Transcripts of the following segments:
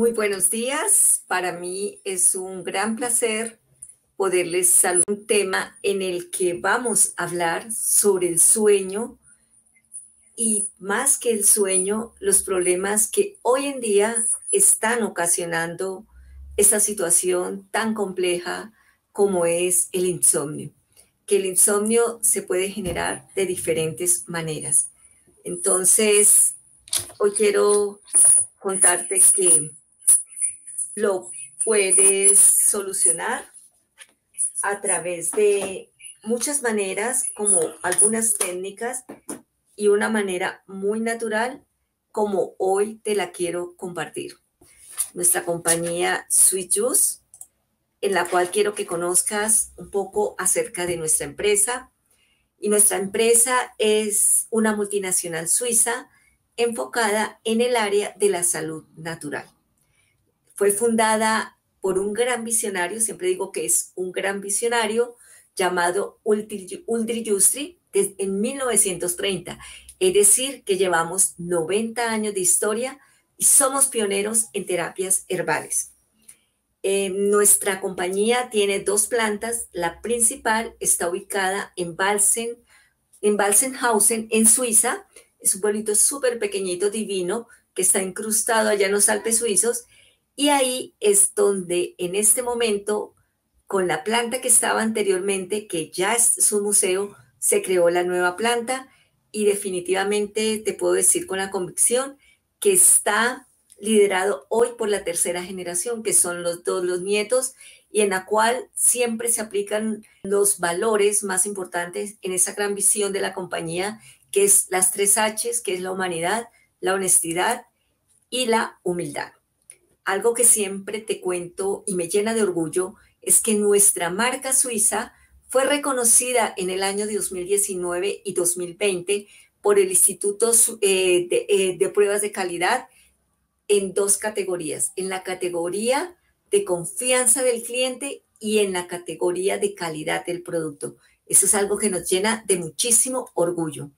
Muy buenos días. Para mí es un gran placer poderles saludar un tema en el que vamos a hablar sobre el sueño y más que el sueño, los problemas que hoy en día están ocasionando esta situación tan compleja como es el insomnio. Que el insomnio se puede generar de diferentes maneras. Entonces, hoy quiero contarte que lo puedes solucionar a través de muchas maneras, como algunas técnicas y una manera muy natural, como hoy te la quiero compartir. Nuestra compañía Sweet Juice, en la cual quiero que conozcas un poco acerca de nuestra empresa. Y nuestra empresa es una multinacional suiza enfocada en el área de la salud natural. Fue fundada por un gran visionario, siempre digo que es un gran visionario, llamado Uldri Justri en 1930. Es decir, que llevamos 90 años de historia y somos pioneros en terapias herbales. Eh, nuestra compañía tiene dos plantas. La principal está ubicada en Balsen, en Balsenhausen, en Suiza. Es un pueblito súper pequeñito, divino, que está incrustado allá en los Alpes suizos. Y ahí es donde en este momento, con la planta que estaba anteriormente, que ya es un museo, se creó la nueva planta y definitivamente te puedo decir con la convicción que está liderado hoy por la tercera generación, que son los dos los nietos, y en la cual siempre se aplican los valores más importantes en esa gran visión de la compañía, que es las tres Hs, que es la humanidad, la honestidad y la humildad. Algo que siempre te cuento y me llena de orgullo es que nuestra marca suiza fue reconocida en el año 2019 y 2020 por el Instituto eh, eh, de, Pruebas de Calidad en dos categorías, en la categoría de confianza del cliente y en la categoría de calidad del producto. Eso es algo que nos llena de muchísimo orgullo.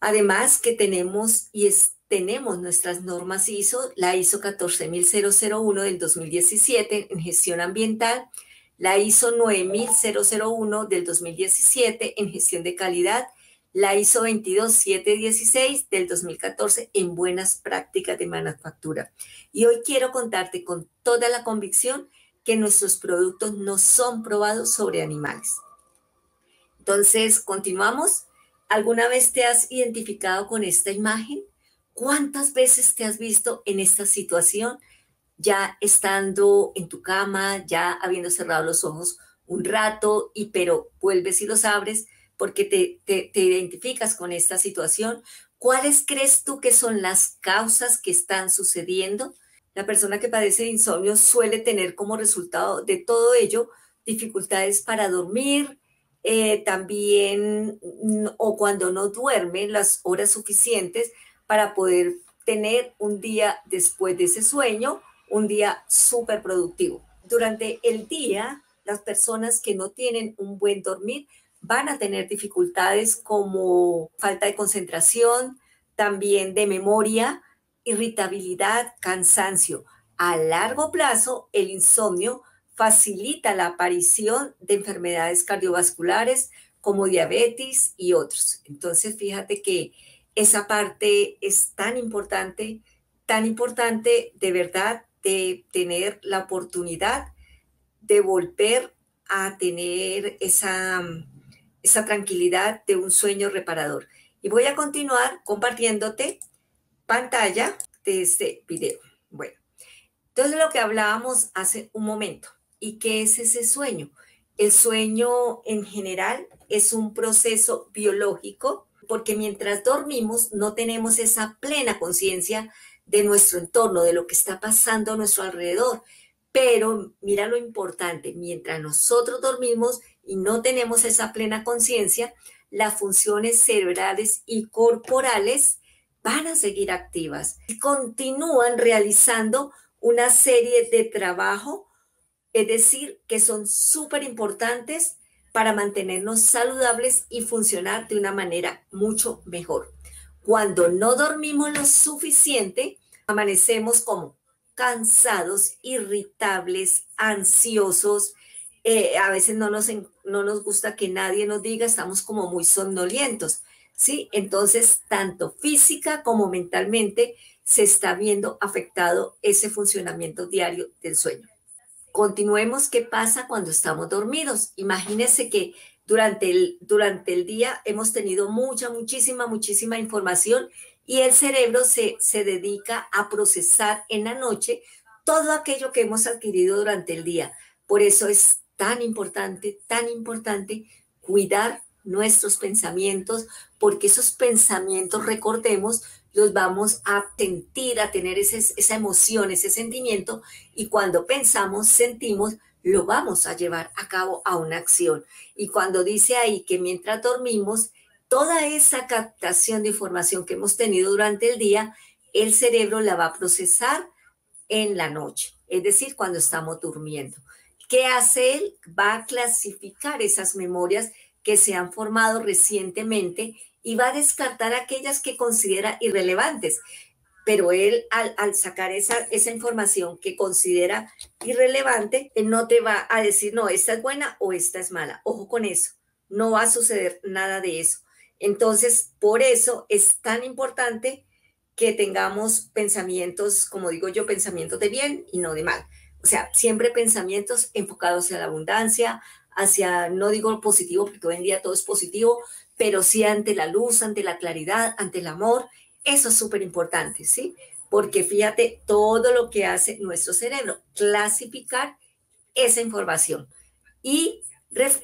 Además que tenemos y es, tenemos nuestras normas ISO, la ISO 14001 del 2017 en gestión ambiental, la ISO 9001 del 2017 en gestión de calidad, la ISO 22716 del 2014 en buenas prácticas de manufactura. Y hoy quiero contarte con toda la convicción que nuestros productos no son probados sobre animales. Entonces, continuamos. ¿Alguna vez te has identificado con esta imagen? ¿Cuántas veces te has visto en esta situación ya estando en tu cama, ya habiendo cerrado los ojos un rato y pero vuelves y los abres porque te, te, identificas con esta situación? ¿Cuáles crees tú que son las causas que están sucediendo? La persona que padece de insomnio suele tener como resultado de todo ello dificultades para dormir, eh, también o cuando no duerme las horas suficientes para poder tener un día después de ese sueño, un día súper productivo. Durante el día, las personas que no tienen un buen dormir van a tener dificultades como falta de concentración, también de memoria, irritabilidad, cansancio. A largo plazo, el insomnio facilita la aparición de enfermedades cardiovasculares como diabetes y otros. Entonces, fíjate que esa parte es tan importante, tan importante de verdad de tener la oportunidad de volver a tener esa, esa tranquilidad de un sueño reparador. Y voy a continuar compartiéndote pantalla de este video. Bueno, entonces lo que hablábamos hace un momento, ¿y qué es ese sueño? El sueño en general es un proceso biológico porque mientras dormimos no tenemos esa plena conciencia de nuestro entorno, de lo que está pasando a nuestro alrededor. Pero mira lo importante, mientras nosotros dormimos y no tenemos esa plena conciencia, las funciones cerebrales y corporales van a seguir activas y continúan realizando una serie de trabajo, es decir, que son súper importantes para mantenernos saludables y funcionar de una manera mucho mejor. Cuando no dormimos lo suficiente, amanecemos como cansados, irritables, ansiosos. Eh, a veces no nos, no nos gusta que nadie nos diga, estamos como muy somnolientos, ¿sí? Entonces, tanto física como mentalmente se está viendo afectado ese funcionamiento diario del sueño. Continuemos qué pasa cuando estamos dormidos. Imagínense que durante el, durante el día hemos tenido mucha, muchísima, muchísima información y el cerebro se, se dedica a procesar en la noche todo aquello que hemos adquirido durante el día. Por eso es tan importante, tan importante cuidar nuestros pensamientos, porque esos pensamientos, recordemos, los vamos a sentir, a tener esa emoción, ese sentimiento, y cuando pensamos, sentimos, lo vamos a llevar a cabo a una acción. Y cuando dice ahí que mientras dormimos, toda esa captación de información que hemos tenido durante el día, el cerebro la va a procesar en la noche, es decir, cuando estamos durmiendo. ¿Qué hace él? Va a clasificar esas memorias que se han formado recientemente y va a descartar aquellas que considera irrelevantes pero él al, sacar esa, esa, información que considera irrelevante, él no te va a decir, no, esta es buena o esta es mala. Ojo con eso, no va a suceder nada de eso. Entonces, por eso es tan importante que tengamos pensamientos, como digo yo, pensamientos de bien y no de mal. O sea, siempre pensamientos enfocados hacia la abundancia, hacia, no digo positivo, porque hoy en día todo es positivo, pero sí ante la luz, ante la claridad, ante el amor eso es súper importante, ¿sí? Porque fíjate todo lo que hace nuestro cerebro, clasificar esa información. Y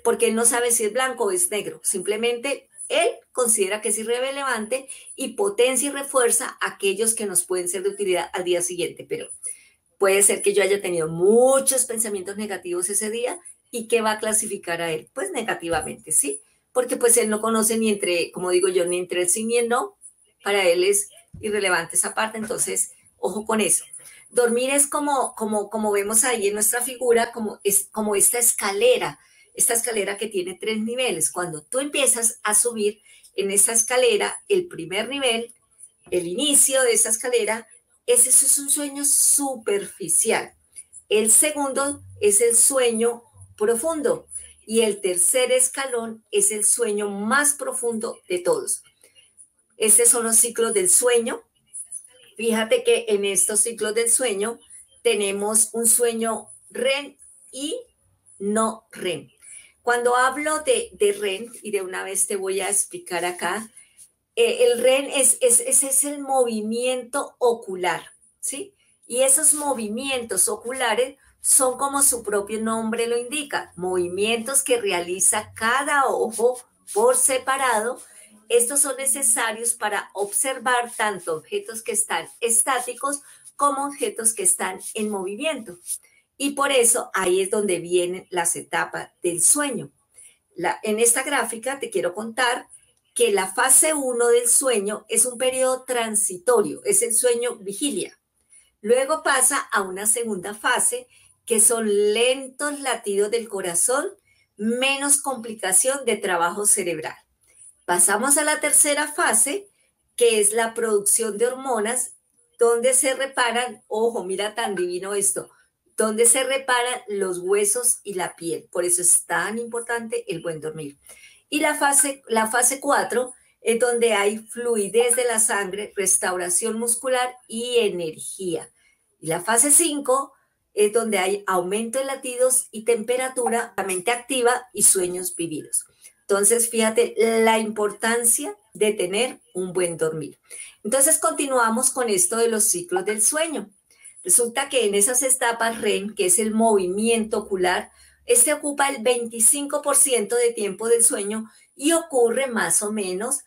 porque él no sabe si es blanco o es negro, simplemente él considera que es irrelevante y potencia y refuerza aquellos que nos pueden ser de utilidad al día siguiente. Pero puede ser que yo haya tenido muchos pensamientos negativos ese día y que va a clasificar a él, pues negativamente, ¿sí? Porque pues él no conoce ni entre, como digo yo, ni entre el sí ni el no, para él es irrelevante esa parte, entonces, ojo con eso. Dormir es como, como, como vemos ahí en nuestra figura, como, es, como esta escalera, esta escalera que tiene tres niveles. Cuando tú empiezas a subir en esa escalera, el primer nivel, el inicio de esa escalera, ese es un sueño superficial. El segundo es el sueño profundo y el tercer escalón es el sueño más profundo de todos. Estos son los ciclos del sueño. Fíjate que en estos ciclos del sueño tenemos un sueño REM y no REM. Cuando hablo de, de REM, y de una vez te voy a explicar acá, eh, el REM es, es, es el movimiento ocular, ¿sí? Y esos movimientos oculares son como su propio nombre lo indica, movimientos que realiza cada ojo por separado estos son necesarios para observar tanto objetos que están estáticos como objetos que están en movimiento. Y por eso ahí es donde vienen las etapas del sueño. en esta gráfica te quiero contar que la fase 1 del sueño es un periodo transitorio, es el sueño vigilia. Luego pasa a una segunda fase que son lentos latidos del corazón, menos complicación de trabajo cerebral. Pasamos a la tercera fase, que es la producción de hormonas, donde se reparan, ojo, mira tan divino esto, donde se reparan los huesos y la piel. Por eso es tan importante el buen dormir. Y la fase, la fase 4 es donde hay fluidez de la sangre, restauración muscular y energía. Y la fase 5 es donde hay aumento de latidos y temperatura, la mente activa y sueños vividos. Entonces, fíjate la importancia de tener un buen dormir. Entonces, continuamos con esto de los ciclos del sueño. Resulta que en esas etapas REM, que es el movimiento ocular, este ocupa el 25% de tiempo del sueño y ocurre más o menos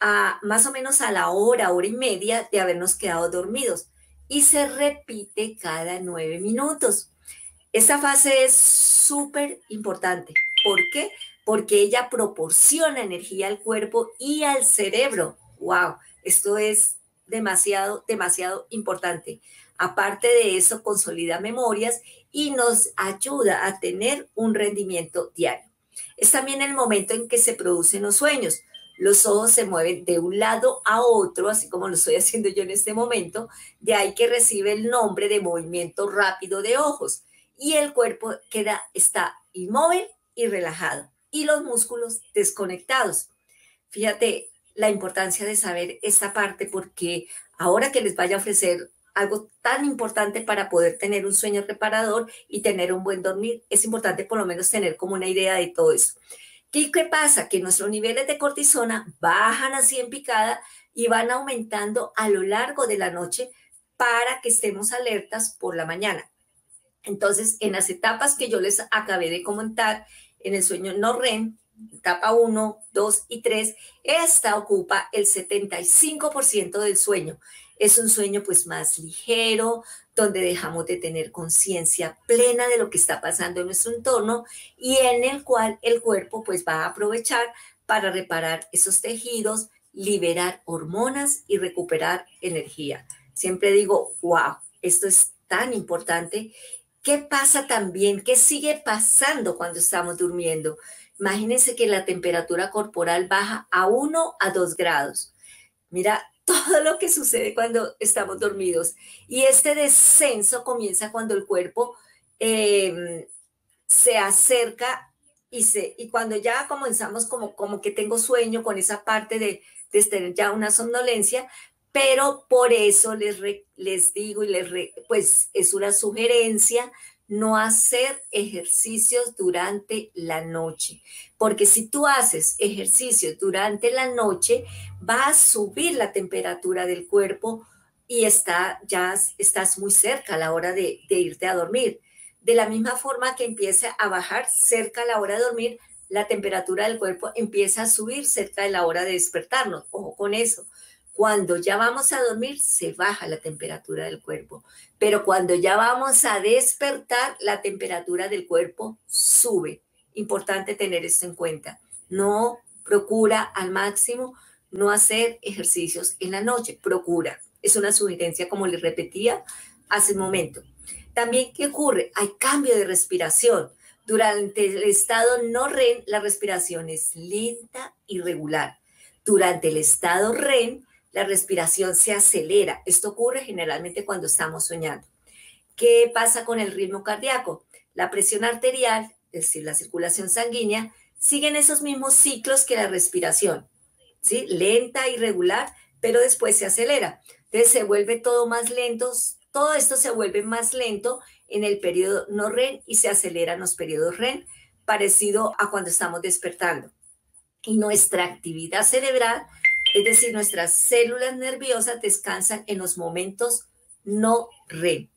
a más o menos a la hora, hora y media de habernos quedado dormidos y se repite cada nueve minutos. Esta fase es súper importante. ¿Por qué? porque ella proporciona energía al cuerpo y al cerebro. ¡Wow! Esto es demasiado, demasiado importante. Aparte de eso, consolida memorias y nos ayuda a tener un rendimiento diario. Es también el momento en que se producen los sueños. Los ojos se mueven de un lado a otro, así como lo estoy haciendo yo en este momento, de ahí que recibe el nombre de movimiento rápido de ojos. Y el cuerpo queda, está inmóvil y relajado, y los músculos desconectados. Fíjate la importancia de saber esta parte, porque ahora que les vaya a ofrecer algo tan importante para poder tener un sueño reparador y tener un buen dormir, es importante por lo menos tener como una idea de todo eso. ¿Qué, ¿Qué pasa? Que nuestros niveles de cortisona bajan así en picada y van aumentando a lo largo de la noche para que estemos alertas por la mañana. Entonces, en las etapas que yo les acabé de comentar, en el sueño no REM, etapa 1, 2 y 3, esta ocupa el 75% del sueño. Es un sueño pues más ligero, donde dejamos de tener conciencia plena de lo que está pasando en nuestro entorno y en el cual el cuerpo pues va a aprovechar para reparar esos tejidos, liberar hormonas y recuperar energía. Siempre digo, wow, esto es tan importante. ¿Qué pasa también? ¿Qué sigue pasando cuando estamos durmiendo? Imagínense que la temperatura corporal baja a 1 a 2 grados. Mira, todo lo que sucede cuando estamos dormidos. Y este descenso comienza cuando el cuerpo em, se acerca y, se, y cuando ya comenzamos como, como que tengo sueño con esa parte de, de tener ya una somnolencia, pero por eso les, les digo y les, pues es una sugerencia no hacer ejercicios durante la noche, porque si tú haces ejercicios durante la noche, va a subir la temperatura del cuerpo y está, ya estás muy cerca a la hora de, de irte a dormir. De la misma forma que empieza a bajar cerca a la hora de dormir, la temperatura del cuerpo empieza a subir cerca de la hora de despertarnos. Ojo con eso. Cuando ya vamos a dormir, se baja la temperatura del cuerpo, pero cuando ya vamos a despertar, la temperatura del cuerpo sube. Importante tener esto en cuenta. No procura al máximo no hacer ejercicios en la noche, procura. Es una sugerencia, como les repetía hace un momento. También, ¿qué ocurre? Hay cambio de respiración. Durante el estado no REM, la respiración es lenta y regular. Durante el estado REM, la respiración se acelera. Esto ocurre generalmente cuando estamos soñando. ¿Qué pasa con el ritmo cardíaco? La presión arterial, es decir, la circulación sanguínea, siguen esos mismos ciclos que la respiración, ¿sí? Lenta y regular, pero después se acelera. Entonces se vuelve todo más lento, todo esto se vuelve más lento en el periodo no REM y se acelera en los periodos REM, parecido a cuando estamos despertando. Y nuestra actividad cerebral es decir, nuestras células nerviosas descansan en los momentos no REM.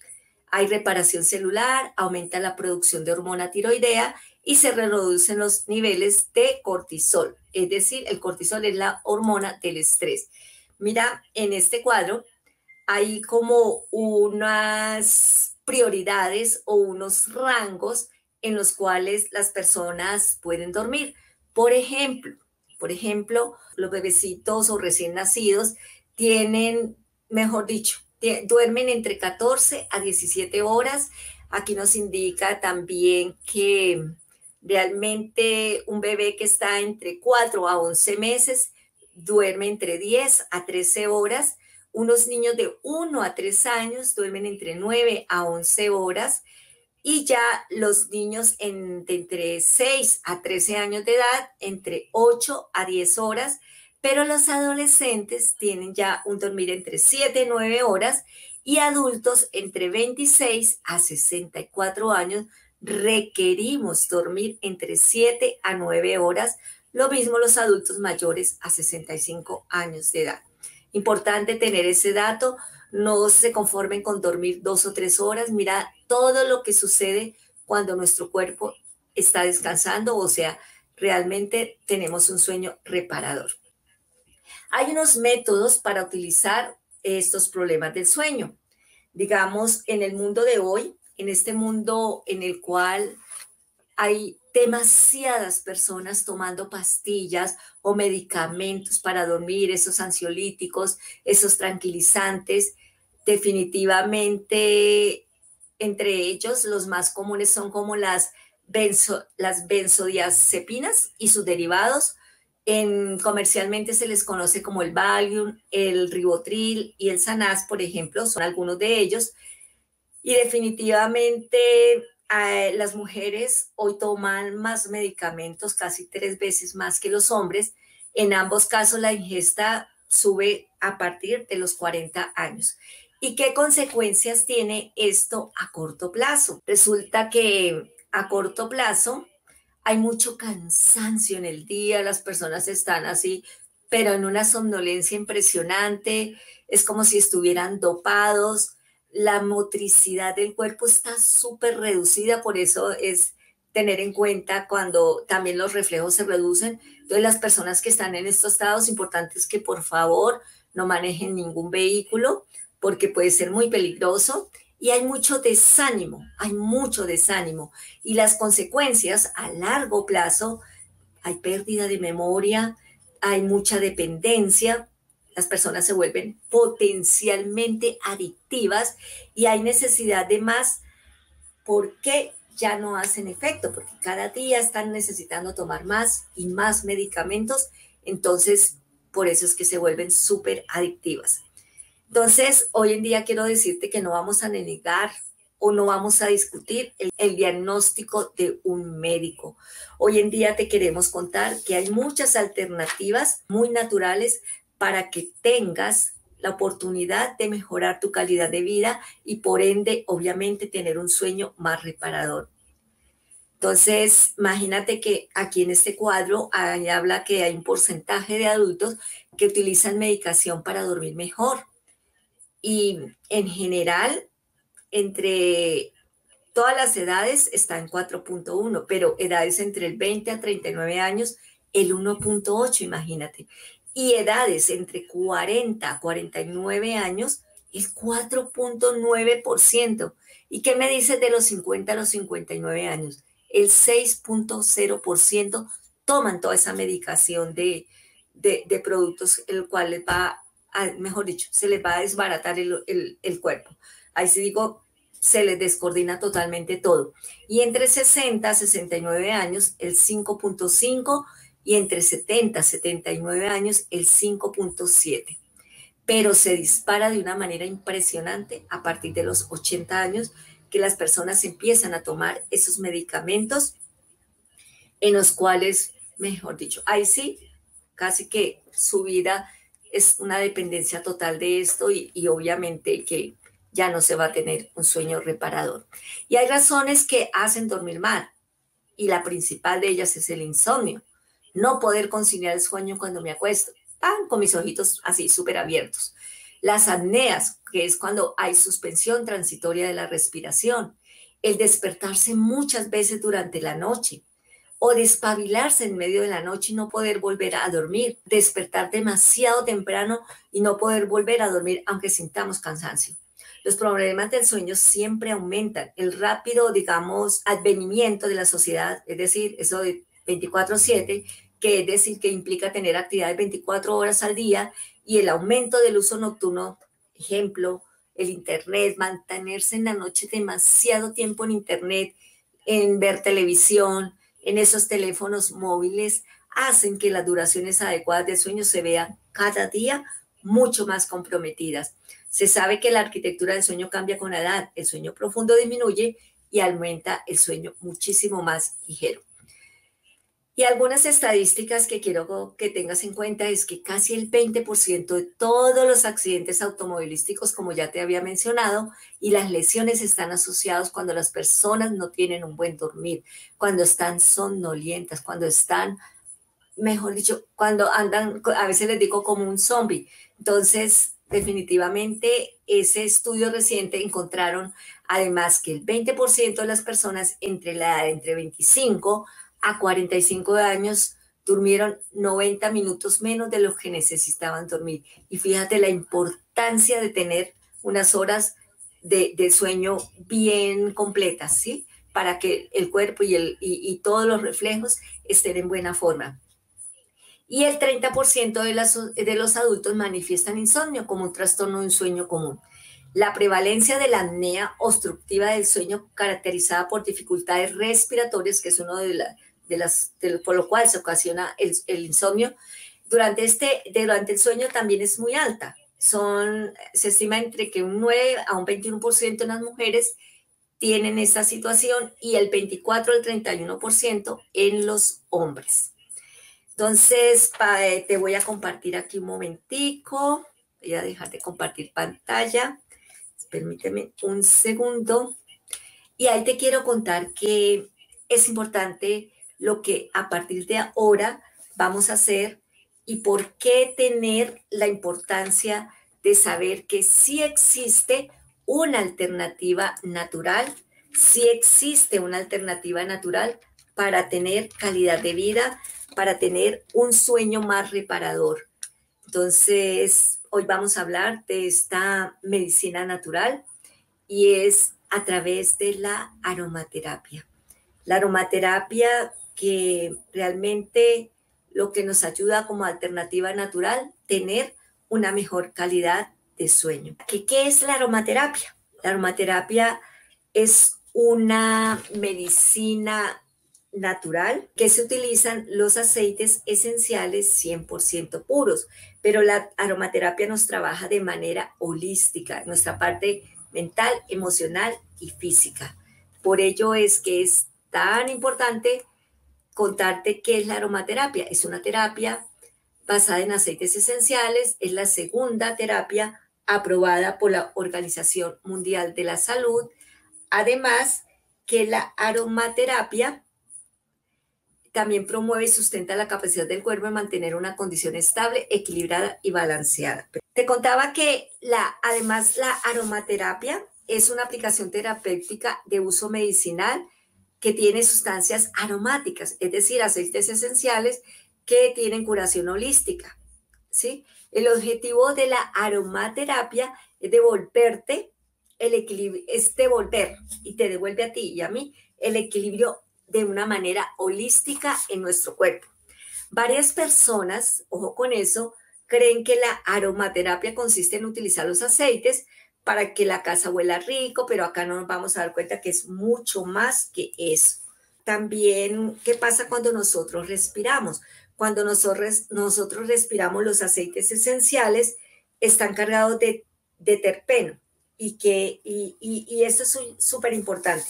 Hay reparación celular, aumenta la producción de hormona tiroidea y se reducen los niveles de cortisol. Es decir, el cortisol es la hormona del estrés. Mira, en este cuadro hay como unas prioridades o unos rangos en los cuales las personas pueden dormir. Por ejemplo, por ejemplo, los bebecitos o recién nacidos tienen, mejor dicho, duermen entre 14 a 17 horas. Aquí nos indica también que realmente un bebé que está entre 4 a 11 meses duerme entre 10 a 13 horas. Unos niños de 1 a 3 años duermen entre 9 a 11 horas. Y ya los niños en, de entre 6 a 13 años de edad, entre 8 a 10 horas, pero los adolescentes tienen ya un dormir entre 7 y 9 horas. Y adultos entre 26 a 64 años requerimos dormir entre 7 a 9 horas, lo mismo los adultos mayores a 65 años de edad. Importante tener ese dato no se conformen con dormir dos o tres horas, mira todo lo que sucede cuando nuestro cuerpo está descansando, o sea, realmente tenemos un sueño reparador. Hay unos métodos para utilizar estos problemas del sueño. Digamos, en el mundo de hoy, en este mundo en el cual hay demasiadas personas tomando pastillas o medicamentos para dormir, esos ansiolíticos, esos tranquilizantes, definitivamente entre ellos los más comunes son como las, benzo, las benzodiazepinas y sus derivados, En, comercialmente se les conoce como el Valium, el Ribotril y el Sanaz, por ejemplo, son algunos de ellos. Y definitivamente eh, las mujeres hoy toman más medicamentos, casi tres veces más que los hombres. En ambos casos la ingesta sube a partir de los 40 años. ¿Y qué consecuencias tiene esto a corto plazo? Resulta que a corto plazo hay mucho cansancio en el día, las personas están así, pero en una somnolencia impresionante, es como si estuvieran dopados, la motricidad del cuerpo está súper reducida, por eso es tener en cuenta cuando también los reflejos se reducen. Entonces, las personas que están en estos estados, importantes que por favor no manejen ningún vehículo porque puede ser muy peligroso y hay mucho desánimo, hay mucho desánimo. Y las consecuencias a largo plazo, hay pérdida de memoria, hay mucha dependencia, las personas se vuelven potencialmente adictivas y hay necesidad de más porque ya no hacen efecto, porque cada día están necesitando tomar más y más medicamentos, entonces por eso es que se vuelven súper adictivas. Entonces, hoy en día quiero decirte que no vamos a negar o no vamos a discutir el, diagnóstico de un médico. Hoy en día te queremos contar que hay muchas alternativas muy naturales para que tengas la oportunidad de mejorar tu calidad de vida y por ende, obviamente, tener un sueño más reparador. Entonces, imagínate que aquí en este cuadro habla que hay un porcentaje de adultos que utilizan medicación para dormir mejor y en general, entre todas las edades está en 4.1, pero edades entre el 20 a 39 años, el 1.8, imagínate. Y edades entre 40 a 49 años, el 4.9%. ¿Y qué me dices de los 50 a los 59 años? El 6.0% toman toda esa medicación de, de, de productos, el cual les va mejor dicho, se les va a desbaratar el, el, cuerpo. Ahí sí digo, se les descoordina totalmente todo. Y entre 60 a 69 años, el 5.5 y entre 70 a 79 años, el 5.7. Pero se dispara de una manera impresionante a partir de los 80 años que las personas empiezan a tomar esos medicamentos en los cuales, mejor dicho, ahí sí, casi que su vida es una dependencia total de esto y, obviamente que ya no se va a tener un sueño reparador. Y hay razones que hacen dormir mal y la principal de ellas es el insomnio. No poder conciliar el sueño cuando me acuesto, tan con mis ojitos así súper abiertos. Las apneas, que es cuando hay suspensión transitoria de la respiración. El despertarse muchas veces durante la noche o despabilarse en medio de la noche y no poder volver a dormir, despertar demasiado temprano y no poder volver a dormir aunque sintamos cansancio. Los problemas del sueño siempre aumentan. El rápido, digamos, advenimiento de la sociedad, es decir, eso de 24/7, que es decir, que implica tener actividades 24 horas al día y el aumento del uso nocturno, ejemplo, el Internet, mantenerse en la noche demasiado tiempo en Internet, en ver televisión, en esos teléfonos móviles hacen que las duraciones adecuadas de sueño se vean cada día mucho más comprometidas. Se sabe que la arquitectura del sueño cambia con la edad, el sueño profundo disminuye y aumenta el sueño muchísimo más ligero. Y algunas estadísticas que quiero que tengas en cuenta es que casi el 20% de todos los accidentes automovilísticos, como ya te había mencionado, y las lesiones están asociados cuando las personas no tienen un buen dormir, cuando están somnolientas, cuando están, mejor dicho, cuando andan, a veces les digo como un zombie. Entonces, definitivamente, ese estudio reciente encontraron además que el 20% de las personas entre la edad entre 25 a 45 años durmieron 90 minutos menos de lo que necesitaban dormir. Y fíjate la importancia de tener unas horas de, sueño bien completas, ¿sí? Para que el cuerpo y, el, y, todos los reflejos estén en buena forma. Y el 30% de, las, de los adultos manifiestan insomnio como un trastorno de un sueño común. La prevalencia de la apnea obstructiva del sueño caracterizada por dificultades respiratorias, que es uno de, la, de las, por lo cual se ocasiona el, insomnio, durante, este, durante el sueño también es muy alta. Son, se estima entre que un 9 a un 21% en las mujeres tienen esta situación y el 24 al 31% en los hombres. Entonces, eh, te voy a compartir aquí un momentico. Voy a dejar de compartir pantalla. Permíteme un segundo. Y ahí te quiero contar que es importante lo que a partir de ahora vamos a hacer y por qué tener la importancia de saber que sí existe una alternativa natural, sí existe una alternativa natural para tener calidad de vida, para tener un sueño más reparador. Entonces, hoy vamos a hablar de esta medicina natural y es a través de la aromaterapia. La aromaterapia que realmente lo que nos ayuda como alternativa natural, tener una mejor calidad de sueño. ¿Qué, qué es la aromaterapia? La aromaterapia es una medicina natural que se utilizan los aceites esenciales 100% puros, pero la aromaterapia nos trabaja de manera holística, nuestra parte mental, emocional y física. Por ello es que es tan importante contarte qué es la aromaterapia. Es una terapia basada en aceites esenciales, es la segunda terapia aprobada por la Organización Mundial de la Salud. Además, que la aromaterapia también promueve y sustenta la capacidad del cuerpo de mantener una condición estable, equilibrada y balanceada. Te contaba que la, además la aromaterapia es una aplicación terapéutica de uso medicinal que tiene sustancias aromáticas, es decir, aceites esenciales que tienen curación holística. ¿sí? El objetivo de la aromaterapia es devolverte el equilibrio, es devolver y te devuelve a ti y a mí el equilibrio de una manera holística en nuestro cuerpo. Varias personas, ojo con eso, creen que la aromaterapia consiste en utilizar los aceites para que la casa huela rico, pero acá no nos vamos a dar cuenta que es mucho más que eso. También, ¿qué pasa cuando nosotros respiramos? Cuando nosotros, respiramos los aceites esenciales, están cargados de, terpeno y, que, y, y esto es súper importante.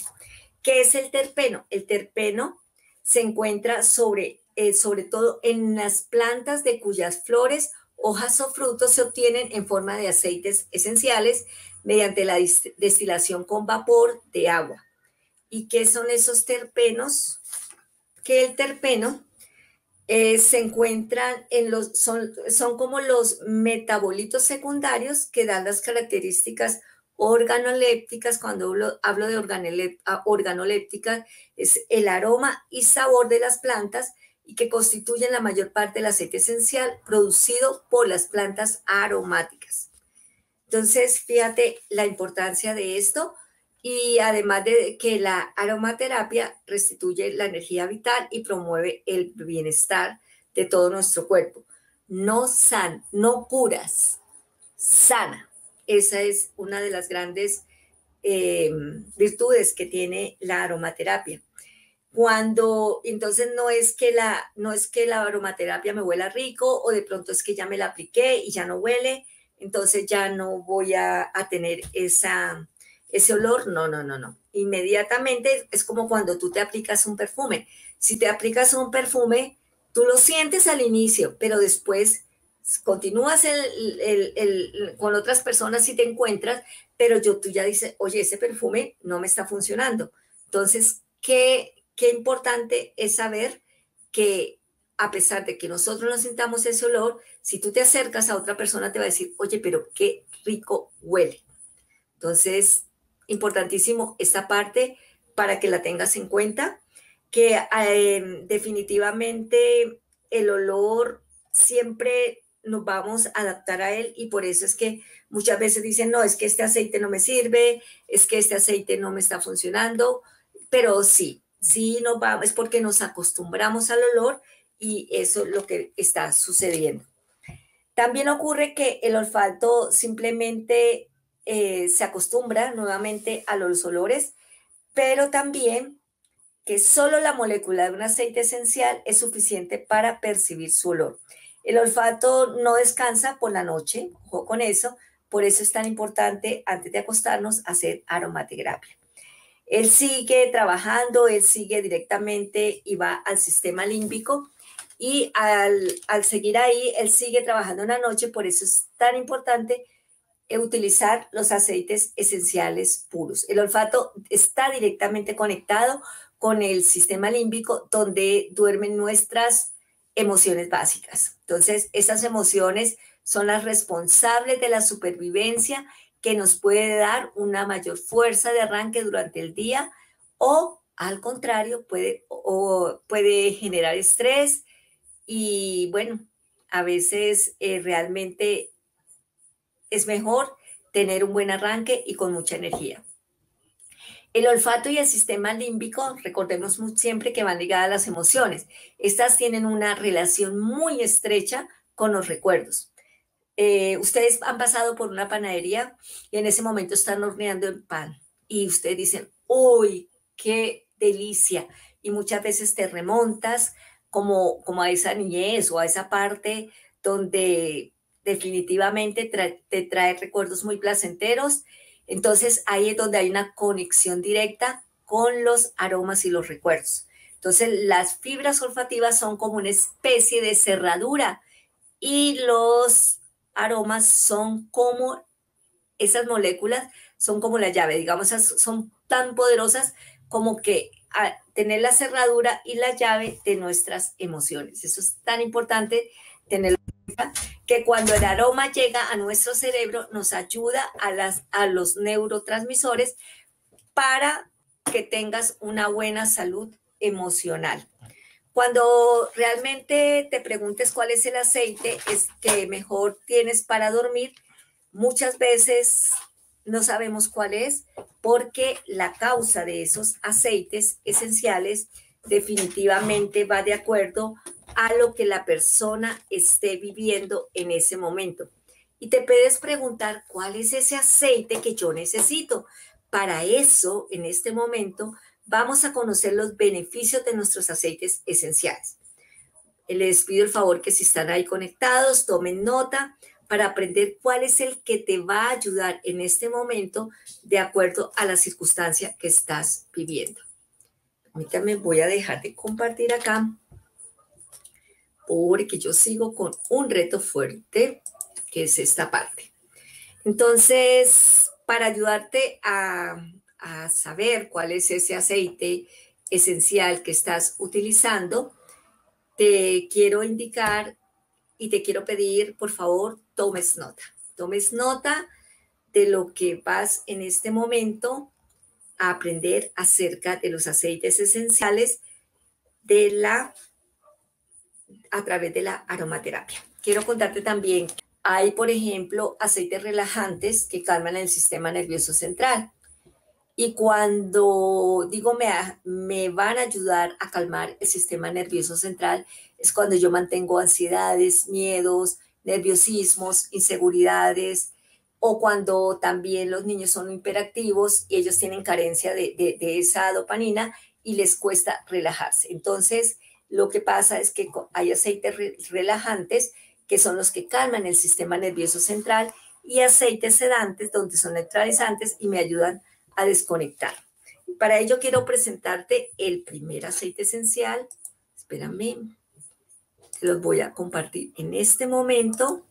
¿Qué es el terpeno? El terpeno se encuentra sobre, eh, sobre todo en las plantas de cuyas flores, hojas o frutos se obtienen en forma de aceites esenciales mediante la destilación con vapor de agua. ¿Y qué son esos terpenos? Que el terpeno eh, se encuentran en los, son, son como los metabolitos secundarios que dan las características organolépticas, cuando hablo de ah, organolépticas, es el aroma y sabor de las plantas y que constituyen la mayor parte del aceite esencial producido por las plantas aromáticas. Entonces, fíjate la importancia de esto y además de que la aromaterapia restituye la energía vital y promueve el bienestar de todo nuestro cuerpo. No san, no curas, sana. Esa es una de las grandes eh, virtudes que tiene la aromaterapia. Cuando entonces no es que la no es que la aromaterapia me huela rico o de pronto es que ya me la apliqué y ya no huele, entonces ya no voy a, a tener esa ese olor, no, no, no, no. Inmediatamente es como cuando tú te aplicas un perfume. Si te aplicas un perfume, tú lo sientes al inicio, pero después continúas con otras personas y te encuentras, pero yo tú ya dices, oye, ese perfume no me está funcionando. Entonces, qué, qué importante es saber que a pesar de que nosotros no sintamos ese olor, si tú te acercas a otra persona te va a decir, oye, pero qué rico huele. Entonces, importantísimo esta parte para que la tengas en cuenta, que eh, definitivamente el olor siempre nos vamos a adaptar a él y por eso es que muchas veces dicen, no, es que este aceite no me sirve, es que este aceite no me está funcionando, pero sí, sí nos va, es porque nos acostumbramos al olor y eso es lo que está sucediendo. También ocurre que el olfato simplemente eh, se acostumbra nuevamente a los olores, pero también que solo la molécula de un aceite esencial es suficiente para percibir su olor. El olfato no descansa por la noche, ojo con eso, por eso es tan importante antes de acostarnos hacer aromaterapia. Él sigue trabajando, él sigue directamente y va al sistema límbico y al, al seguir ahí, él sigue trabajando en la noche, por eso es tan importante utilizar los aceites esenciales puros. El olfato está directamente conectado con el sistema límbico donde duermen nuestras emociones básicas. Entonces, esas emociones son las responsables de la supervivencia que nos puede dar una mayor fuerza de arranque durante el día o al contrario puede, o puede generar estrés y bueno, a veces eh, realmente es mejor tener un buen arranque y con mucha energía. El olfato y el sistema límbico, recordemos siempre que van ligadas a las emociones. Estas tienen una relación muy estrecha con los recuerdos. Eh, ustedes han pasado por una panadería y en ese momento están horneando el pan y ustedes dicen, uy, qué delicia. Y muchas veces te remontas como, como a esa niñez o a esa parte donde definitivamente te trae recuerdos muy placenteros. Entonces ahí es donde hay una conexión directa con los aromas y los recuerdos. Entonces las fibras olfativas son como una especie de cerradura y los aromas son como esas moléculas, son como la llave, digamos, son tan poderosas como que a tener la cerradura y la llave de nuestras emociones. Eso es tan importante tenerlo que cuando el aroma llega a nuestro cerebro nos ayuda a, las, a los neurotransmisores para que tengas una buena salud emocional. Cuando realmente te preguntes cuál es el aceite es que mejor tienes para dormir, muchas veces no sabemos cuál es porque la causa de esos aceites esenciales definitivamente va de acuerdo a lo que la persona esté viviendo en ese momento. Y te puedes preguntar cuál es ese aceite que yo necesito. Para eso, en este momento, vamos a conocer los beneficios de nuestros aceites esenciales. Les pido el favor que si están ahí conectados, tomen nota para aprender cuál es el que te va a ayudar en este momento de acuerdo a la circunstancia que estás viviendo. Permítanme, voy a dejar de compartir acá porque yo sigo con un reto fuerte, que es esta parte. Entonces, para ayudarte a, a saber cuál es ese aceite esencial que estás utilizando, te quiero indicar y te quiero pedir, por favor, tomes nota. Tomes nota de lo que vas en este momento a aprender acerca de los aceites esenciales de la a través de la aromaterapia. Quiero contarte también, hay por ejemplo aceites relajantes que calman el sistema nervioso central. Y cuando digo me, van a ayudar a calmar el sistema nervioso central, es cuando yo mantengo ansiedades, miedos, nerviosismos, inseguridades, o cuando también los niños son hiperactivos y ellos tienen carencia de, esa dopamina y les cuesta relajarse. Entonces, lo que pasa es que hay aceites relajantes que son los que calman el sistema nervioso central y aceites sedantes donde son neutralizantes y me ayudan desconectar. Para ello quiero presentarte el primer aceite esencial. Espérame, te los voy a compartir en este momento.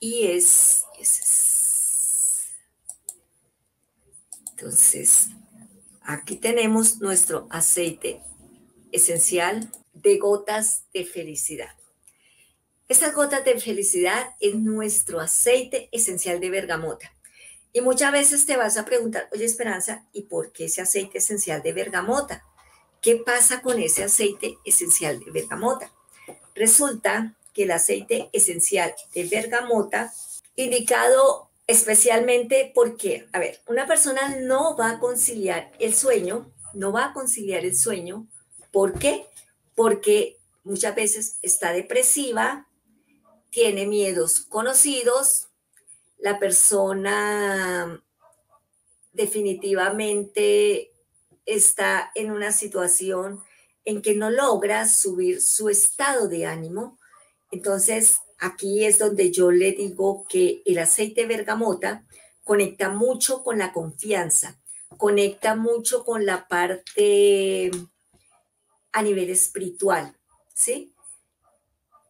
y es, Entonces, aquí tenemos nuestro aceite esencial de gotas de felicidad. Estas gotas de felicidad es nuestro aceite esencial de bergamota. Y muchas veces te vas a preguntar, oye Esperanza, ¿y por qué ese aceite esencial de bergamota? ¿Qué pasa con ese aceite esencial de bergamota? Resulta el aceite esencial de bergamota, indicado especialmente porque, a ver, una persona no va a conciliar el sueño, no va a conciliar el sueño. ¿Por qué? Porque muchas veces está depresiva, tiene miedos conocidos, la persona definitivamente está en una situación en que no logra subir su estado de ánimo. Entonces, aquí es donde yo le digo que el aceite bergamota conecta mucho con la confianza, conecta mucho con la parte a nivel espiritual, ¿sí?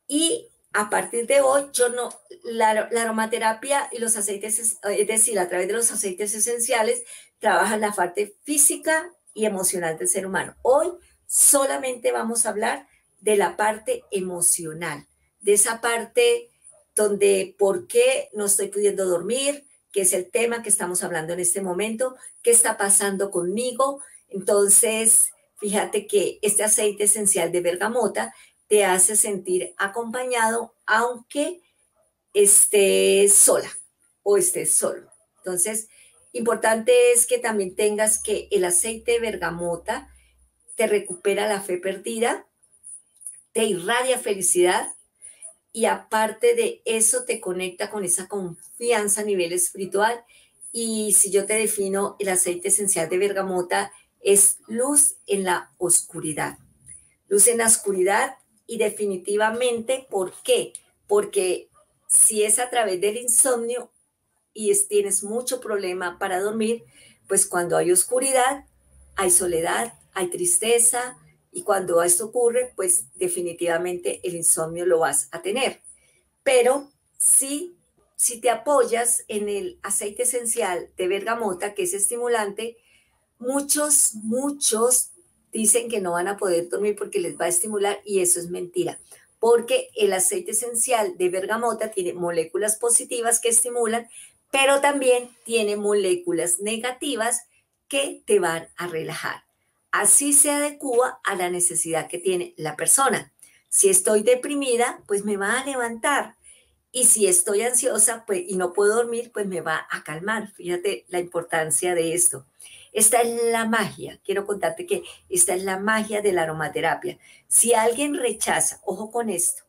Y a partir de hoy, yo no, la, aromaterapia y los aceites, es decir, a través de los aceites esenciales, trabajan la parte física y emocional del ser humano. Hoy solamente vamos a hablar de la parte emocional, de esa parte donde por qué no estoy pudiendo dormir, que es el tema que estamos hablando en este momento, qué está pasando conmigo. Entonces, fíjate que este aceite esencial de bergamota te hace sentir acompañado aunque estés sola o estés solo. Entonces, importante es que también tengas que el aceite de bergamota te recupera la fe perdida, te irradia felicidad y aparte de eso te conecta con esa confianza a nivel espiritual. Y si yo te defino el aceite esencial de bergamota, es luz en la oscuridad. Luz en la oscuridad y definitivamente, ¿por qué? Porque si es a través del insomnio y tienes mucho problema para dormir, pues cuando hay oscuridad, hay soledad, hay tristeza y cuando esto ocurre, pues definitivamente el insomnio lo vas a tener. Pero si, si te apoyas en el aceite esencial de bergamota, que es estimulante, muchos, muchos dicen que no van a poder dormir porque les va a estimular y eso es mentira, porque el aceite esencial de bergamota tiene moléculas positivas que estimulan, pero también tiene moléculas negativas que te van a relajar. Así se adecua a la necesidad que tiene la persona. Si estoy deprimida, pues me va a levantar. Y si estoy ansiosa pues, y no puedo dormir, pues me va a calmar. Fíjate la importancia de esto. Esta es la magia. Quiero contarte que esta es la magia de la aromaterapia. Si alguien rechaza, ojo con esto,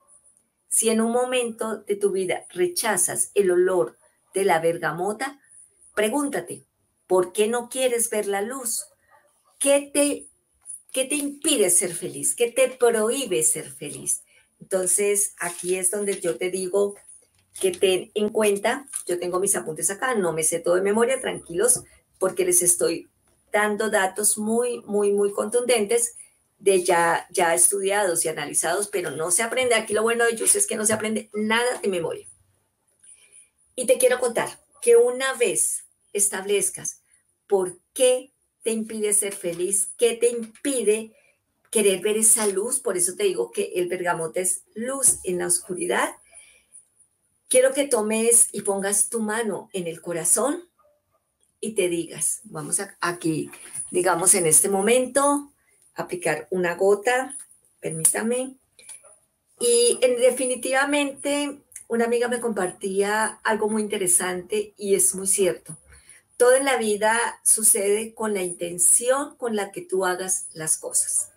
si en un momento de tu vida rechazas el olor de la bergamota, pregúntate, ¿por qué no quieres ver la luz? ¿Qué te, qué te impide ser feliz? ¿Qué te prohíbe ser feliz? Entonces, aquí es donde yo te digo que ten en cuenta, yo tengo mis apuntes acá, no me sé todo de memoria, tranquilos, porque les estoy dando datos muy, muy, muy contundentes de ya, ya estudiados y analizados, pero no se aprende. Aquí lo bueno de ellos es que no se aprende nada de memoria. Y te quiero contar que una vez establezcas por qué te impide ser feliz, qué te impide querer ver esa luz, por eso te digo que el bergamote es luz en la oscuridad, quiero que tomes y pongas tu mano en el corazón y te digas, vamos a, aquí, digamos en este momento, aplicar una gota, permítame. Y en, definitivamente una amiga me compartía algo muy interesante y es muy cierto. Todo en la vida sucede con la intención con la que tú hagas las cosas.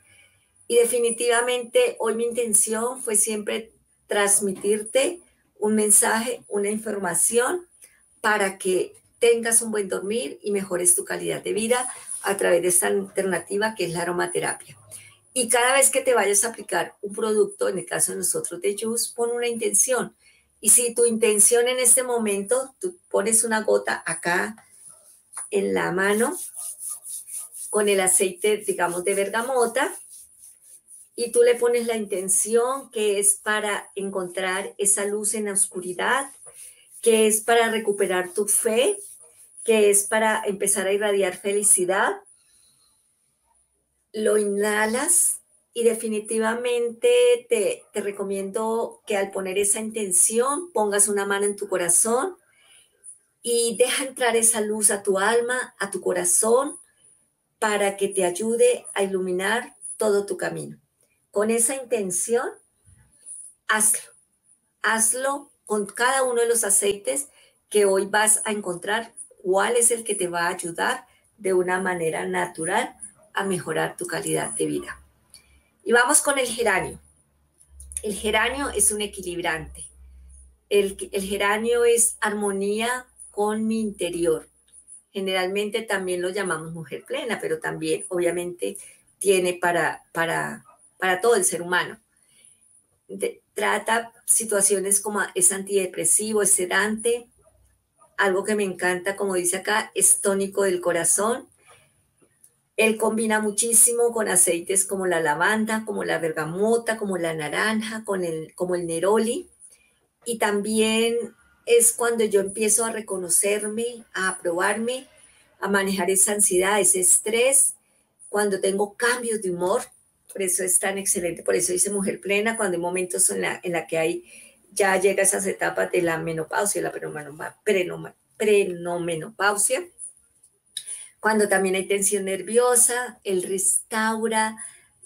Y definitivamente hoy mi intención fue siempre transmitirte un mensaje, una información para que tengas un buen dormir y mejores tu calidad de vida a través de esta alternativa que es la aromaterapia. Y cada vez que te vayas a aplicar un producto, en el caso de nosotros de Juice, pon una intención. Y si tu intención en este momento, tú pones una gota acá en la mano con el aceite, digamos, de bergamota, y tú le pones la intención que es para encontrar esa luz en la oscuridad, que es para recuperar tu fe, que es para empezar a irradiar felicidad. Lo inhalas y definitivamente te, te, recomiendo que al poner esa intención pongas una mano en tu corazón y deja entrar esa luz a tu alma, a tu corazón, para que te ayude a iluminar todo tu camino. Con esa intención, hazlo. Hazlo con cada uno de los aceites que hoy vas a encontrar cuál es el que te va a ayudar de una manera natural a mejorar tu calidad de vida. Y vamos con el geranio. El geranio es un equilibrante. El, geranio es armonía con mi interior. Generalmente también lo llamamos mujer plena, pero también obviamente tiene para, para, para todo el ser humano. trata situaciones como es antidepresivo, es sedante, algo que me encanta, como dice acá, es tónico del corazón. Él combina muchísimo con aceites como la lavanda, como la bergamota, como la naranja, con el, como el neroli. Y también es cuando yo empiezo a reconocerme, a aprobarme, a manejar esa ansiedad, ese estrés, cuando tengo cambios de humor. Por eso es tan excelente, por eso dice mujer plena, cuando hay momentos en la, en la que hay ya llega a esas etapas de la menopausia, la prenomenopausia, cuando también hay tensión nerviosa, él restaura,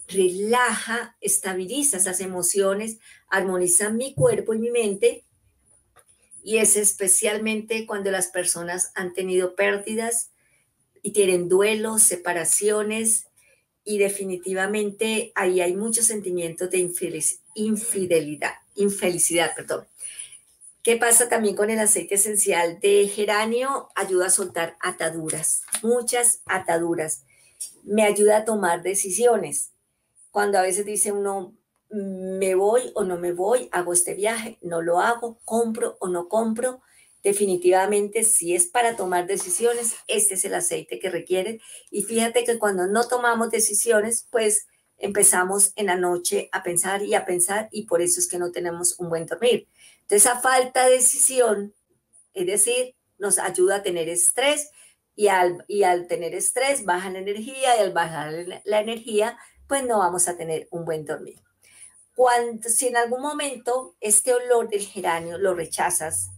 relaja, estabiliza esas emociones, armoniza mi cuerpo y mi mente, y es especialmente cuando las personas han tenido pérdidas y tienen duelos, separaciones, y definitivamente ahí hay muchos sentimientos de infidelidad, infelicidad, perdón. ¿Qué pasa también con el aceite esencial de geranio? Ayuda a soltar ataduras, muchas ataduras. Me ayuda a tomar decisiones. Cuando a veces dice uno, me voy o no me voy, hago este viaje, no lo hago, compro o no compro, definitivamente si es para tomar decisiones, este es el aceite que requiere. Y fíjate que cuando no tomamos decisiones, pues empezamos en la noche a pensar y a pensar y por eso es que no tenemos un buen dormir. Entonces, esa falta de decisión, es decir, nos ayuda a tener estrés y al, y al tener estrés baja la energía y al bajar la energía, pues no vamos a tener un buen dormir. Cuando, si en algún momento este olor del geranio lo rechazas,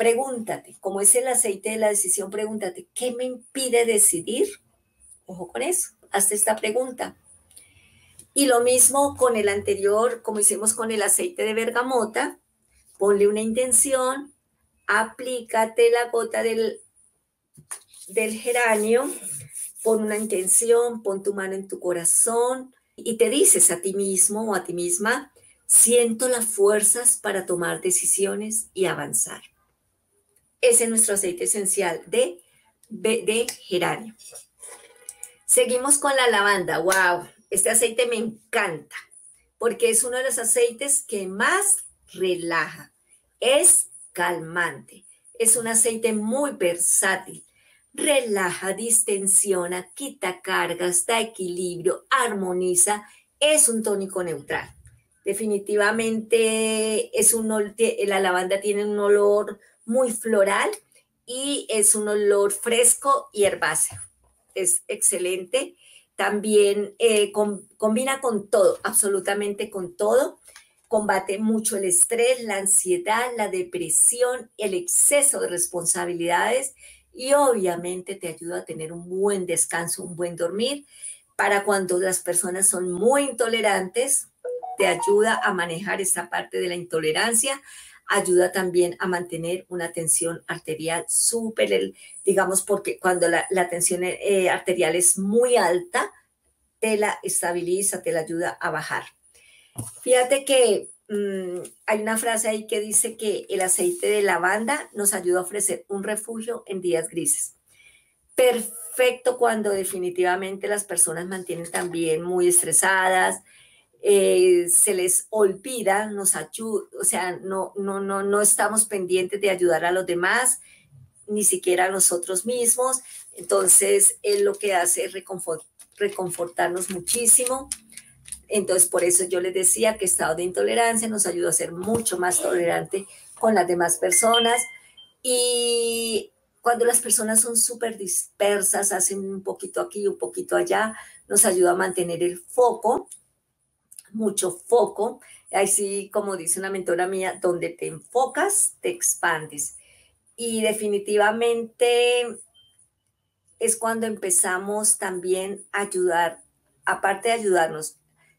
Pregúntate, como es el aceite de la decisión, pregúntate, ¿qué me impide decidir? Ojo con eso, hazte esta pregunta. Y lo mismo con el anterior, como hicimos con el aceite de bergamota, ponle una intención, aplícate la gota del, del geranio, pon una intención, pon tu mano en tu corazón y te dices a ti mismo o a ti misma, siento las fuerzas para tomar decisiones y avanzar. Ese es nuestro aceite esencial de, de geranio. Seguimos con la lavanda. ¡Wow! Este aceite me encanta porque es uno de los aceites que más relaja. Es calmante. Es un aceite muy versátil. Relaja, distensiona, quita cargas, da equilibrio, armoniza. Es un tónico neutral. Definitivamente es un la lavanda tiene un olor muy floral y es un olor fresco y herbáceo. Es excelente. También eh, combina con todo, absolutamente con todo. Combate mucho el estrés, la ansiedad, la depresión, el exceso de responsabilidades y obviamente te ayuda a tener un buen descanso, un buen dormir. Para cuando las personas son muy intolerantes, te ayuda a manejar esta parte de la intolerancia, ayuda también a mantener una tensión arterial súper, digamos, porque cuando la, tensión eh, arterial es muy alta, te la estabiliza, te la ayuda a bajar. Fíjate que mm, hay una frase ahí que dice que el aceite de lavanda nos ayuda a ofrecer un refugio en días grises. Perfecto cuando definitivamente las personas mantienen también muy estresadas, eh, se les olvida, nos ayuda, o sea, no, no, no, no estamos pendientes de ayudar a los demás, ni siquiera a nosotros mismos. Entonces, él lo que hace es reconfortarnos muchísimo. Entonces, por eso yo les decía que estado de intolerancia nos ayuda a ser mucho más tolerante con las demás personas. Y cuando las personas son súper dispersas, hacen un poquito aquí, un poquito allá, nos ayuda a mantener el foco mucho foco. Así como dice una mentora mía, donde te enfocas, te expandes. Y definitivamente es cuando empezamos también a ayudar, aparte de ayudarnos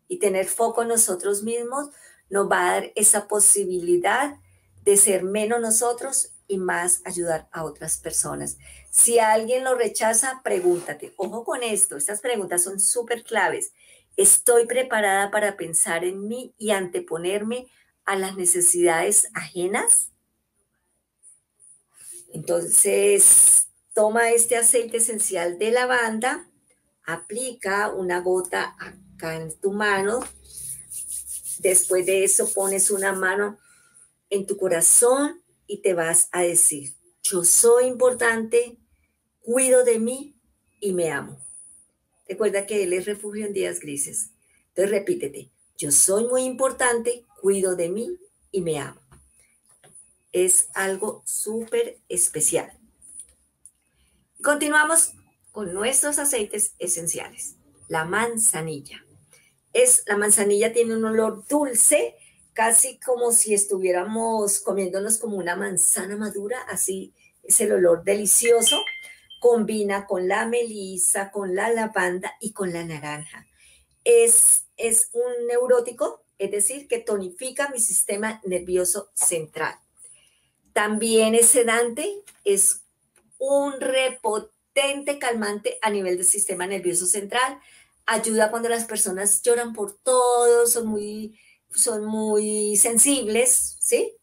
y tener foco en nosotros mismos, nos va a dar esa posibilidad de ser menos nosotros y más ayudar a otras personas. Si alguien lo rechaza, pregúntate. Ojo con esto, estas preguntas son súper claves. Estoy preparada para pensar en mí y anteponerme a las necesidades ajenas. Entonces, toma este aceite esencial de lavanda, aplica una gota acá en tu mano. Después de eso pones una mano en tu corazón y te vas a decir, yo soy importante, cuido de mí y me amo. Recuerda que Él es refugio en días grises. Entonces repítete, yo soy muy importante, cuido de mí y me amo. Es algo súper especial. Continuamos con nuestros aceites esenciales. La manzanilla. Es, la manzanilla tiene un olor dulce, casi como si estuviéramos comiéndonos como una manzana madura, así es el olor delicioso. Combina con la melisa, con la lavanda y con la naranja. Es, es un neurótico, es decir, que tonifica mi sistema nervioso central. También es sedante, es un repotente calmante a nivel del sistema nervioso central. Ayuda cuando las personas lloran por todo, son muy, son muy sensibles, ¿sí?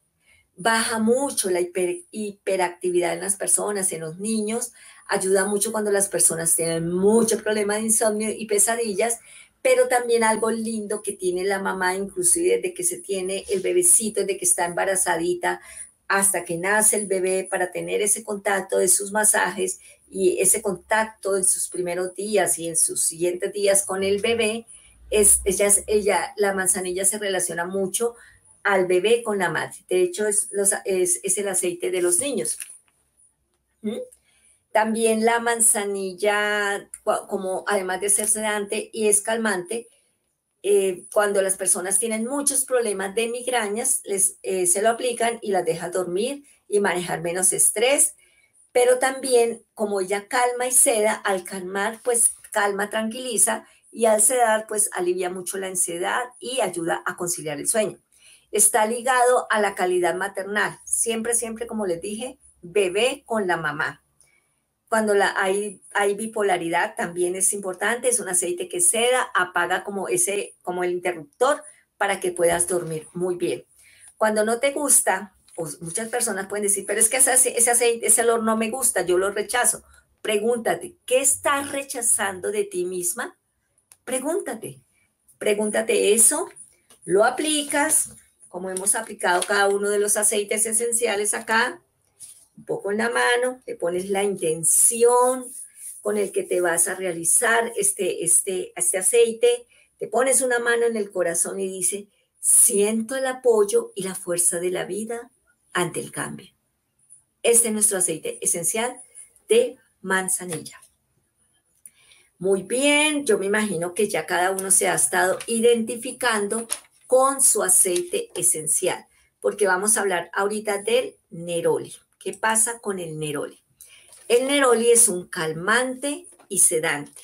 Baja mucho la hiperactividad en las personas, en los niños. Ayuda mucho cuando las personas tienen mucho problema de insomnio y pesadillas pero también algo lindo que tiene la mamá, inclusive desde que se tiene el bebecito, desde que está embarazadita, hasta que nace el bebé para tener ese contacto de sus masajes y ese contacto en sus primeros días y en sus siguientes días con el bebé, es, ella, ella, la manzanilla se relaciona mucho al bebé con la madre. De hecho, es, es, el aceite de los niños. ¿Mm? También la manzanilla, como además de ser sedante y es calmante, eh, cuando las personas tienen muchos problemas de migrañas, les, eh, se lo aplican y las deja dormir y manejar menos estrés, pero también como ella calma y seda, al calmar, pues calma, tranquiliza y al sedar, pues alivia mucho la ansiedad y ayuda a conciliar el sueño. Está ligado a la calidad maternal, siempre, siempre, como les dije, bebé con la mamá. Cuando hay bipolaridad también es importante, es un aceite que seda, apaga como, ese, como el interruptor para que puedas dormir muy bien. Cuando no te gusta, pues muchas personas pueden decir, pero es que ese, ese aceite, ese olor no me gusta, yo lo rechazo. Pregúntate, ¿qué estás rechazando de ti misma? Pregúntate, pregúntate eso, lo aplicas, como hemos aplicado cada uno de los aceites esenciales acá, un poco en la mano, te pones la intención con el que te vas a realizar este, este, este aceite, te pones una mano en el corazón y dice, siento el apoyo y la fuerza de la vida ante el cambio. Este es nuestro aceite esencial de manzanilla. Muy bien, yo me imagino que ya cada uno se ha estado identificando con su aceite esencial, porque vamos a hablar ahorita del neroli. ¿Qué pasa con el neroli? El neroli es un calmante y sedante,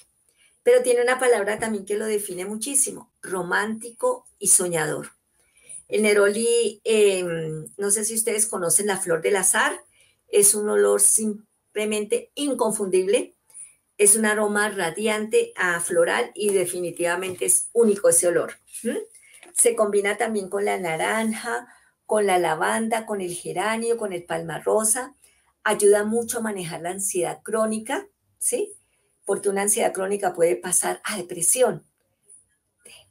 pero tiene una palabra también que lo define muchísimo, romántico y soñador. El neroli, em, no sé si ustedes conocen la flor del azar, es un olor simplemente inconfundible, es un aroma radiante a floral y definitivamente es único ese olor. Se combina también con la naranja, con la lavanda, con el geranio, con el palma rosa. Ayuda mucho a manejar la ansiedad crónica, ¿sí? Porque una ansiedad crónica puede pasar a depresión.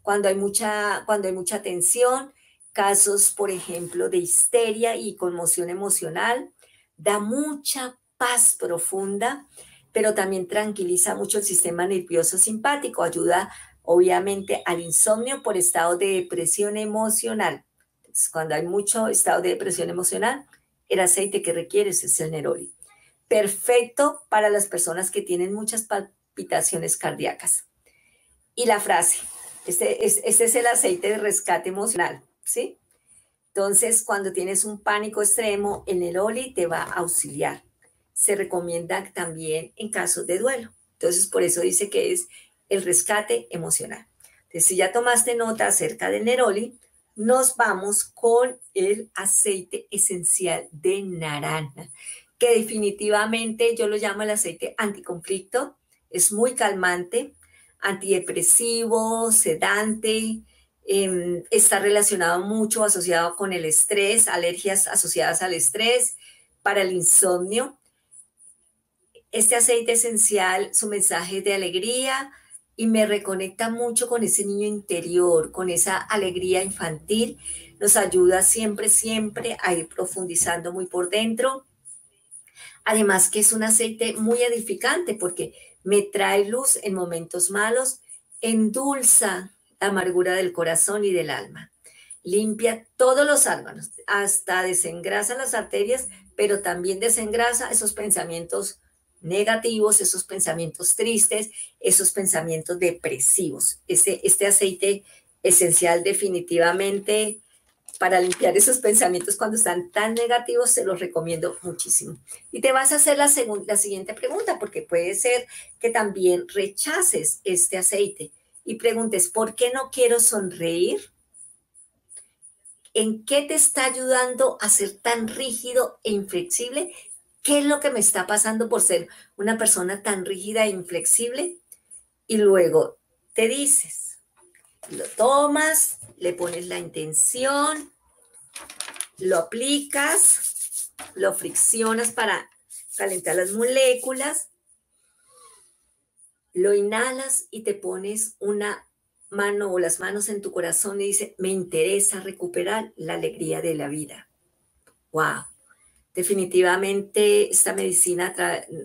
Cuando hay mucha, cuando hay mucha tensión, casos, por ejemplo, de histeria y conmoción emocional, da mucha paz profunda, pero también tranquiliza mucho el sistema nervioso simpático, ayuda obviamente al insomnio por estado de depresión emocional cuando hay mucho estado de depresión emocional, el aceite que requieres es el neroli. Perfecto para las personas que tienen muchas palpitaciones cardíacas. Y la frase, este es, este es el aceite de rescate emocional, ¿sí? Entonces, cuando tienes un pánico extremo, el neroli te va a auxiliar. Se recomienda también en casos de duelo. Entonces, por eso dice que es el rescate emocional. Entonces, si ya tomaste nota acerca del neroli, nos vamos con el aceite esencial de naranja, que definitivamente yo lo llamo el aceite anticonflicto. Es muy calmante, antidepresivo, sedante, em, está relacionado mucho, asociado con el estrés, alergias asociadas al estrés, para el insomnio. Este aceite esencial, su mensaje de alegría y me reconecta mucho con ese niño interior, con esa alegría infantil. Nos ayuda siempre, siempre a ir profundizando muy por dentro. Además que es un aceite muy edificante porque me trae luz en momentos malos, endulza la amargura del corazón y del alma limpia todos los órganos, hasta desengrasa las arterias, pero también desengrasa esos pensamientos negativos, esos pensamientos tristes, esos pensamientos depresivos. Ese, este aceite esencial definitivamente para limpiar esos pensamientos cuando están tan negativos, se los recomiendo muchísimo. Y te vas a hacer la, la siguiente pregunta, porque puede ser que también rechaces este aceite y preguntes, ¿por qué no quiero sonreír? ¿En qué te está ayudando a ser tan rígido e inflexible? ¿Qué es lo que me está pasando por ser una persona tan rígida e inflexible? Y luego te dices, lo tomas, le pones la intención, lo aplicas, lo friccionas para calentar las moléculas, lo inhalas y te pones una mano o las manos en tu corazón y dice, me interesa recuperar la alegría de la vida. ¡Wow! Definitivamente esta medicina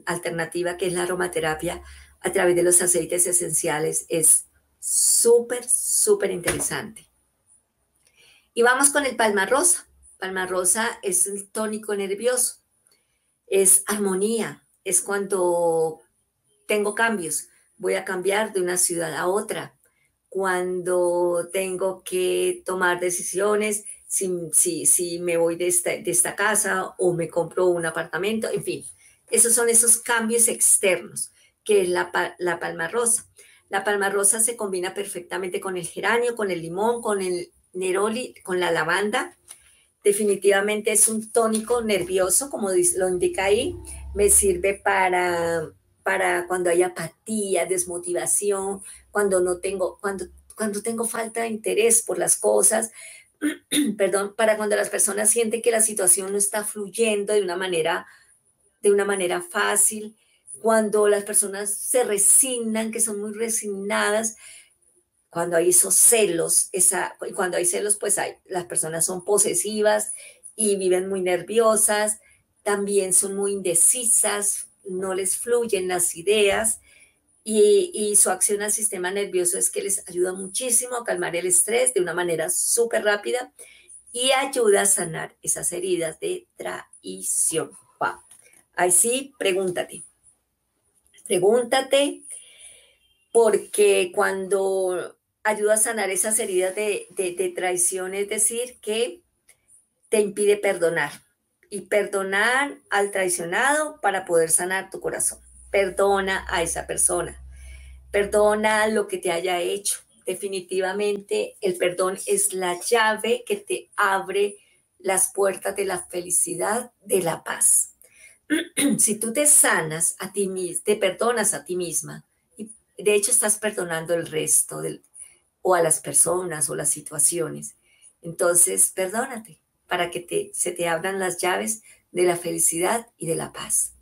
alternativa que es la aromaterapia a través de los aceites esenciales es súper, súper interesante. Y vamos con el palma rosa. Palma rosa es el tónico nervioso, es armonía, es cuando tengo cambios, voy a cambiar de una ciudad a otra, cuando tengo que tomar decisiones, si, si, si me voy de esta, de esta casa o me compro un apartamento, en fin, esos son esos cambios externos, que es la, la palma rosa. La palma rosa se combina perfectamente con el geranio, con el limón, con el neroli, con la lavanda. Definitivamente es un tónico nervioso, como lo indica ahí. Me sirve para para cuando hay apatía, desmotivación, cuando no tengo, cuando, cuando tengo falta de interés por las cosas, perdón, para cuando las personas sienten que la situación no está fluyendo de una manera, de una manera fácil, cuando las personas se resignan, que son muy resignadas, cuando hay esos celos, esa, cuando hay celos, pues hay, las personas son posesivas y viven muy nerviosas, también son muy indecisas, no les fluyen las ideas y, su acción al sistema nervioso es que les ayuda muchísimo a calmar el estrés de una manera súper rápida y ayuda a sanar esas heridas de traición. Ahí sí, pregúntate. Pregúntate porque cuando ayuda a sanar esas heridas de, de traición, es decir, que te impide perdonar y perdonar al traicionado para poder sanar tu corazón. Perdona a esa persona. Perdona lo que te haya hecho. Definitivamente el perdón es la llave que te abre las puertas de la felicidad, de la paz. si tú te sanas a ti mismo, te perdonas a ti misma, y de hecho estás perdonando el resto o a las personas o las situaciones, entonces perdónate, para que se te abran las llaves de la felicidad y de la paz.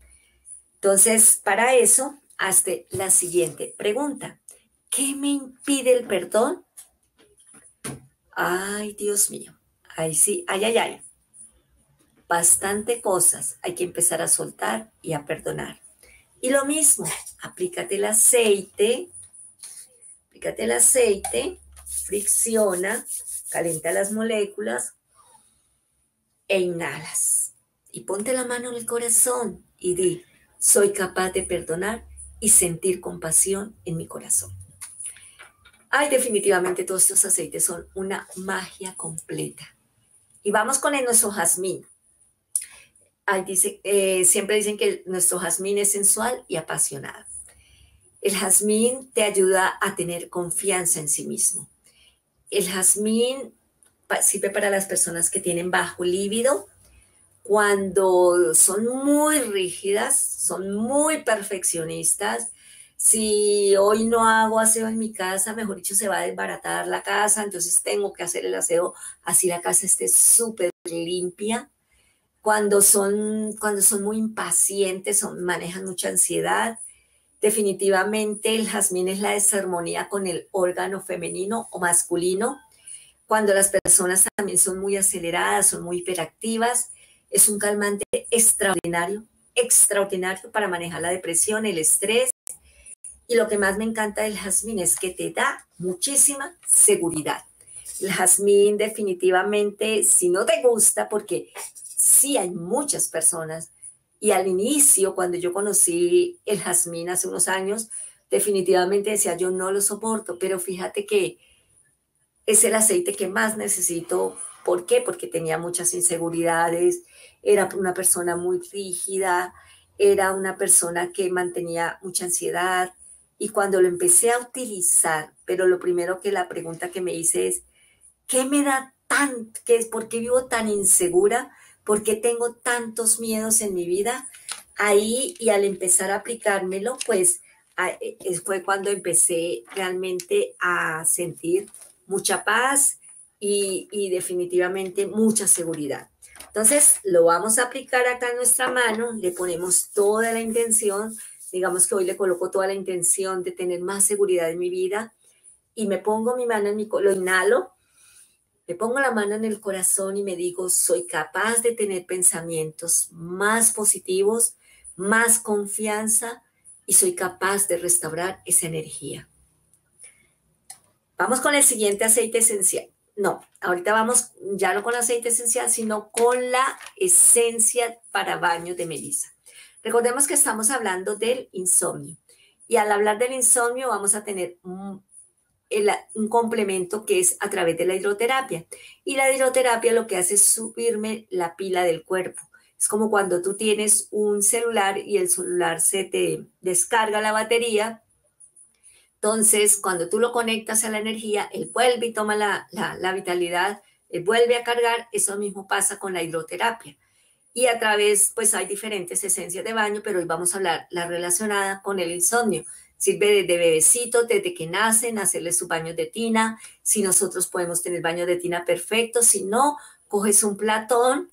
Entonces, para eso, hazte la siguiente pregunta. ¿Qué me impide el perdón? Ay, Dios mío. Ay, sí, ay, ay, ay. Bastante cosas hay que empezar a soltar y a perdonar. Y lo mismo, aplícate el aceite, aplícate el aceite, fricciona, calienta las moléculas, e inhalas. Y ponte la mano en el corazón y di, soy capaz de perdonar y sentir compasión en mi corazón. Ay, definitivamente todos estos aceites son una magia completa. Y vamos con el nuestro jazmín. Eh, siempre dicen que nuestro jazmín es sensual y apasionado. El jazmín te ayuda a tener confianza en sí mismo. El jazmín sirve para las personas que tienen bajo líbido, cuando son muy rígidas, son muy perfeccionistas. Si hoy no hago aseo en mi casa, mejor dicho, se va a desbaratar la casa, entonces tengo que hacer el aseo así la casa esté súper limpia. cuando son, cuando son muy impacientes, son, manejan mucha ansiedad. Definitivamente el jazmín es la desarmonía con el órgano femenino o masculino. Cuando las personas también son muy aceleradas, son muy hiperactivas, es un calmante extraordinario, extraordinario para manejar la depresión, el estrés. Y lo que más me encanta del jazmín es que te da muchísima seguridad. El jazmín definitivamente, si no te gusta, porque sí hay muchas personas, y al inicio, cuando yo conocí el jazmín hace unos años, definitivamente decía, yo no lo soporto, pero fíjate que es el aceite que más necesito. ¿Por qué? Porque tenía muchas inseguridades, era una persona muy rígida, era una persona que mantenía mucha ansiedad. Y cuando lo empecé a utilizar, pero lo primero que la pregunta que me hice es, ¿qué me da tan, qué es, por qué vivo tan insegura? ¿Por qué tengo tantos miedos en mi vida? Ahí y al empezar a aplicármelo, pues e, fue cuando empecé realmente a sentir mucha paz y, y definitivamente mucha seguridad. Entonces, lo vamos a aplicar acá en nuestra mano, le ponemos toda la intención, digamos que hoy le coloco toda la intención de tener más seguridad en mi vida y me pongo mi mano en mi, lo inhalo me pongo la mano en el corazón y me digo, soy capaz de tener pensamientos más positivos, más confianza y soy capaz de restaurar esa energía. Vamos con el siguiente aceite esencial. No, ahorita vamos ya no con aceite esencial, sino con la esencia para baño de melisa. Recordemos que estamos hablando del insomnio. Y al hablar del insomnio vamos a tener un complemento que es a través de la hidroterapia. Y la hidroterapia lo que hace es subirme la pila del cuerpo. Es como cuando tú tienes un celular y el celular se te descarga la batería. Entonces, cuando tú lo conectas a la energía, él vuelve y toma la, la vitalidad, él vuelve a cargar. Eso mismo pasa con la hidroterapia. Y a través, pues hay diferentes esencias de baño, pero hoy vamos a hablar la relacionada con el insomnio. Sirve de bebecito desde que nacen, hacerle su baño de tina. Si nosotros podemos tener baño de tina perfecto, si no, coges un platón,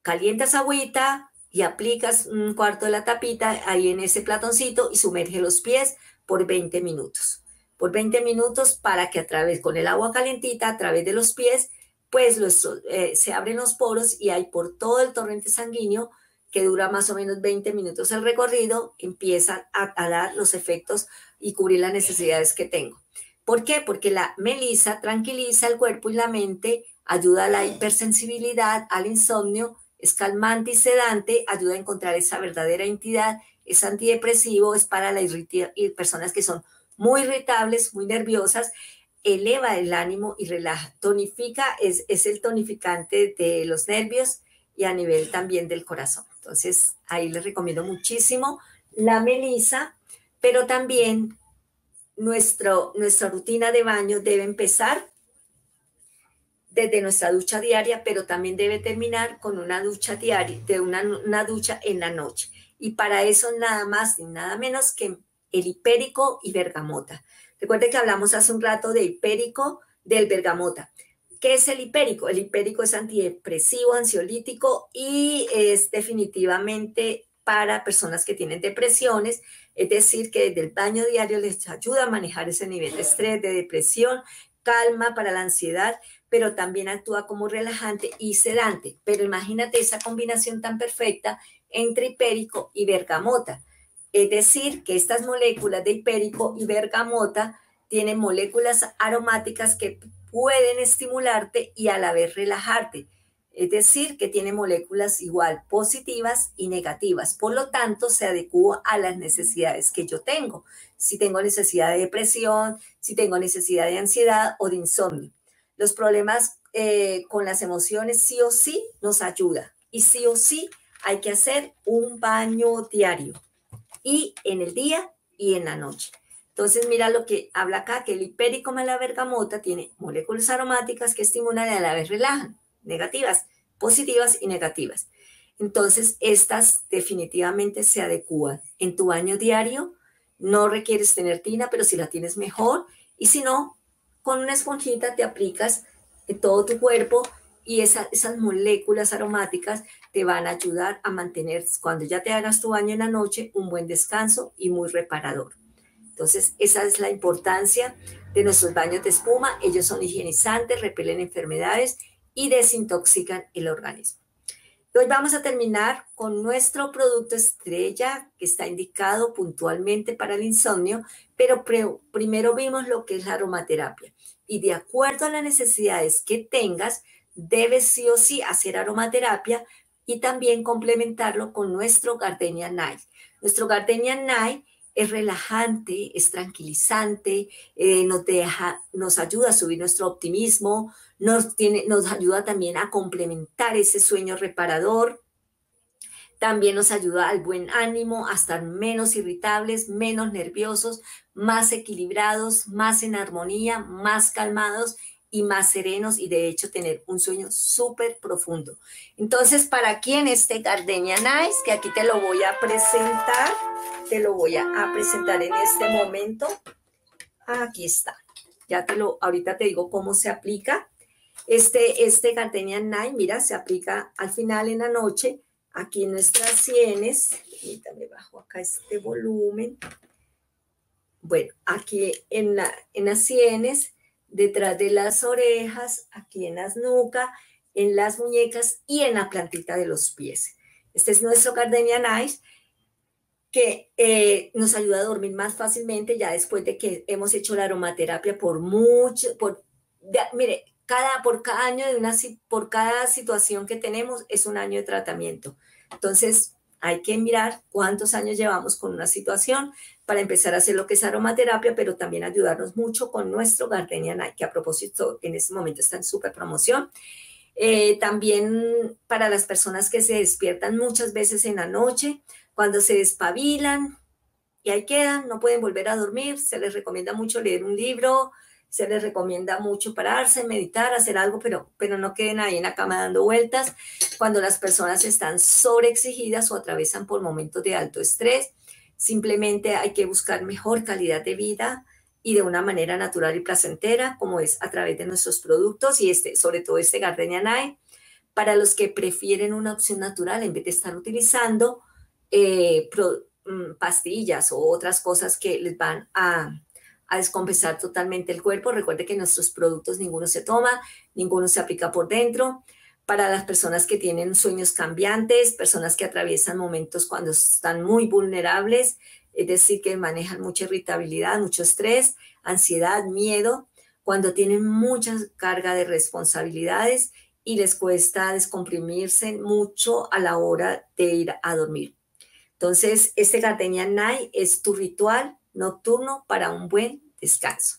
calientas agüita y aplicas un cuarto de la tapita ahí en ese platoncito y sumerge los pies por 20 minutos. Por 20 minutos para que a través, con el agua calientita, a través de los pies, pues eh, se abren los poros y hay por todo el torrente sanguíneo que dura más o menos 20 minutos el recorrido, empieza a, dar los efectos y cubrir las necesidades que tengo. ¿Por qué? Porque la melisa tranquiliza el cuerpo y la mente, ayuda a la hipersensibilidad, al insomnio, es calmante y sedante, ayuda a encontrar esa verdadera entidad, es antidepresivo, es para las personas que son muy irritables, muy nerviosas, eleva el ánimo y relaja, tonifica, es, es el tonificante de los nervios y a nivel también del corazón. Entonces, ahí les recomiendo muchísimo la melisa, pero también nuestro, nuestra rutina de baño debe empezar desde nuestra ducha diaria, pero también debe terminar con una ducha diaria, de una, una ducha en la noche. Y para eso nada más ni nada menos que el hipérico y bergamota. Recuerden que hablamos hace un rato de hipérico del bergamota. ¿Qué es el hipérico? El hipérico es antidepresivo, ansiolítico y es definitivamente para personas que tienen depresiones, es decir, que desde el baño diario les ayuda a manejar ese nivel de estrés, de depresión, calma para la ansiedad, pero también actúa como relajante y sedante. Pero imagínate esa combinación tan perfecta entre hipérico y bergamota. Es decir, que estas moléculas de hipérico y bergamota tienen moléculas aromáticas que pueden estimularte y a la vez relajarte. Es decir, que tiene moléculas igual positivas y negativas. Por lo tanto, se adecua a las necesidades que yo tengo. Si tengo necesidad de depresión, si tengo necesidad de ansiedad o de insomnio. Los problemas eh, con las emociones sí o sí nos ayuda. Y sí o sí hay que hacer un baño diario. Y en el día y en la noche. Entonces, mira lo que habla acá, que el hipérico más la bergamota tiene moléculas aromáticas que estimulan y a la vez relajan, negativas, positivas y negativas. Entonces, estas definitivamente se adecúan. En tu baño diario no requieres tener tina, pero si la tienes mejor. Y si no, con una esponjita te aplicas en todo tu cuerpo y esas moléculas aromáticas te van a ayudar a mantener, cuando ya te hagas tu baño en la noche, un buen descanso y muy reparador. Entonces, esa es la importancia de nuestros baños de espuma. Ellos son higienizantes, repelen enfermedades y desintoxican el organismo. Hoy vamos a terminar con nuestro producto estrella que está indicado puntualmente para el insomnio, pero primero vimos lo que es la aromaterapia. Y de acuerdo a las necesidades que tengas, debes sí o sí hacer aromaterapia y también complementarlo con nuestro Gardenia Night. Nuestro Gardenia Night es relajante, es tranquilizante, eh, nos, deja, nos ayuda a subir nuestro optimismo, nos, tiene, nos ayuda también a complementar ese sueño reparador, también nos ayuda al buen ánimo, a estar menos irritables, menos nerviosos, más equilibrados, más en armonía, más calmados y más serenos y de hecho tener un sueño súper profundo. Entonces, para aquí en este Gardenia Nice, que aquí te lo voy a presentar, te lo voy a, presentar en este momento. Aquí está. Ya te lo, ahorita te digo cómo se aplica. Este, este Gardenia Nice, mira, se aplica al final en la noche, aquí en nuestras sienes. Ahorita me bajo acá este volumen. Bueno, aquí en, la, en las sienes detrás de las orejas, aquí en las nucas, en las muñecas y en la plantita de los pies. Este es nuestro Gardenia Nice que eh, nos ayuda a dormir más fácilmente ya después de que hemos hecho la aromaterapia por mucho, por, mire, cada, por cada año de una, por cada situación que tenemos es un año de tratamiento. Entonces, hay que mirar cuántos años llevamos con una situación para empezar a hacer lo que es aromaterapia, pero también ayudarnos mucho con nuestro Gardenia Night, que a propósito en este momento está en súper promoción. Eh, también para las personas que se despiertan muchas veces en la noche, cuando se despabilan y ahí quedan, no pueden volver a dormir, se les recomienda mucho leer un libro, se les recomienda mucho pararse, meditar, hacer algo, pero, pero no queden ahí en la cama dando vueltas. Cuando las personas están sobreexigidas o atravesan por momentos de alto estrés, simplemente hay que buscar mejor calidad de vida y de una manera natural y placentera, como es a través de nuestros productos y este, sobre todo este Gardenia Night, para los que prefieren una opción natural en vez de estar utilizando eh, mm, pastillas o otras cosas que les van a a descompensar totalmente el cuerpo. Recuerde que nuestros productos ninguno se toma, ninguno se aplica por dentro. Para las personas que tienen sueños cambiantes, personas que atraviesan momentos cuando están muy vulnerables, es decir, que manejan mucha irritabilidad, mucho estrés, ansiedad, miedo, cuando tienen mucha carga de responsabilidades y les cuesta descomprimirse mucho a la hora de ir a dormir. Entonces, este Gardenia Night es tu ritual nocturno para un buen descanso.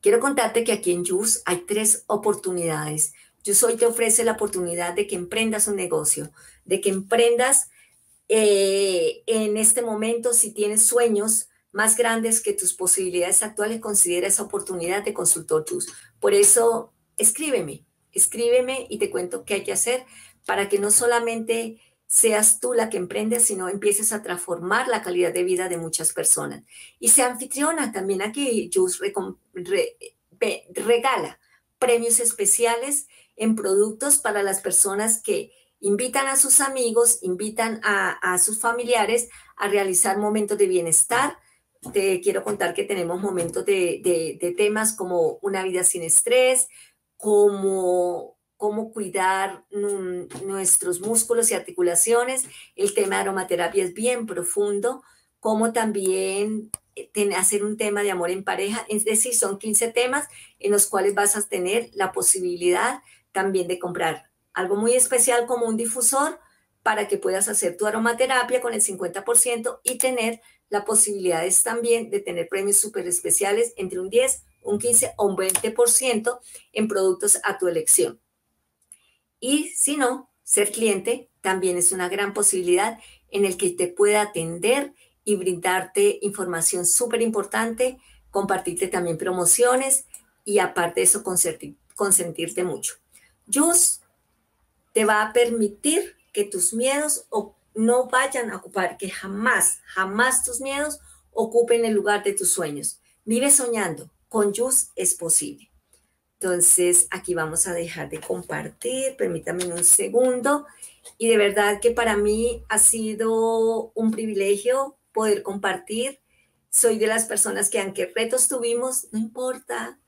Quiero contarte que aquí en JUS hay tres oportunidades. JUS hoy te ofrece la oportunidad de que emprendas un negocio, de que emprendas eh, en este momento si tienes sueños más grandes que tus posibilidades actuales, considera esa oportunidad de consultor JUS. Por eso, escríbeme, escríbeme y te cuento qué hay que hacer para que no solamente seas tú la que emprendes, sino empieces a transformar la calidad de vida de muchas personas. Y sea anfitriona también aquí, Jus regala premios especiales en productos para las personas que invitan a sus amigos, invitan a, sus familiares a realizar momentos de bienestar. Te quiero contar que tenemos momentos de, temas como una vida sin estrés, como cómo cuidar nuestros músculos y articulaciones. El tema de aromaterapia es bien profundo, como también eh, hacer un tema de amor en pareja. Es decir, son 15 temas en los cuales vas a tener la posibilidad también de comprar algo muy especial como un difusor para que puedas hacer tu aromaterapia con el 50% y tener la posibilidad también de tener premios súper especiales entre un 10, un 15 o un 20% en productos a tu elección. Y si no, ser cliente también es una gran posibilidad en el que te pueda atender y brindarte información súper importante, compartirte también promociones y aparte de eso consentirte mucho. JUS te va a permitir que tus miedos no vayan a ocupar, que jamás, jamás tus miedos ocupen el lugar de tus sueños. Vive soñando, con JUS es posible. Entonces, aquí vamos a dejar de compartir. Permítame un segundo. Y de verdad que para mí ha sido un privilegio poder compartir. Soy de las personas que aunque retos tuvimos, no importa.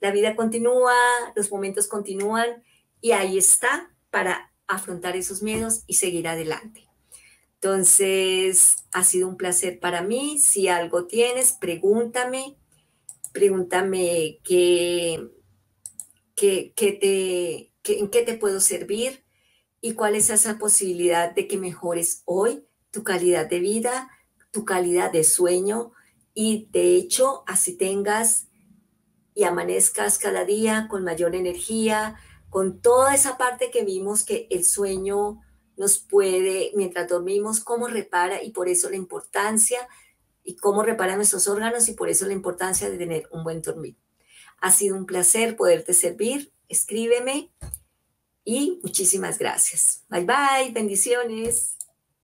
La vida continúa, los momentos continúan y ahí está para afrontar esos miedos y seguir adelante. Entonces, ha sido un placer para mí. Si algo tienes, pregúntame. Pregúntame qué, qué, te, en qué te puedo servir y cuál es esa posibilidad de que mejores hoy tu calidad de vida, tu calidad de sueño y de hecho así tengas y amanezcas cada día con mayor energía, con toda esa parte que vimos que el sueño nos puede, mientras dormimos, cómo repara y por eso la importancia y cómo repara nuestros órganos y por eso la importancia de tener un buen dormir. Ha sido un placer poderte servir. Escríbeme y muchísimas gracias. Bye bye, bendiciones.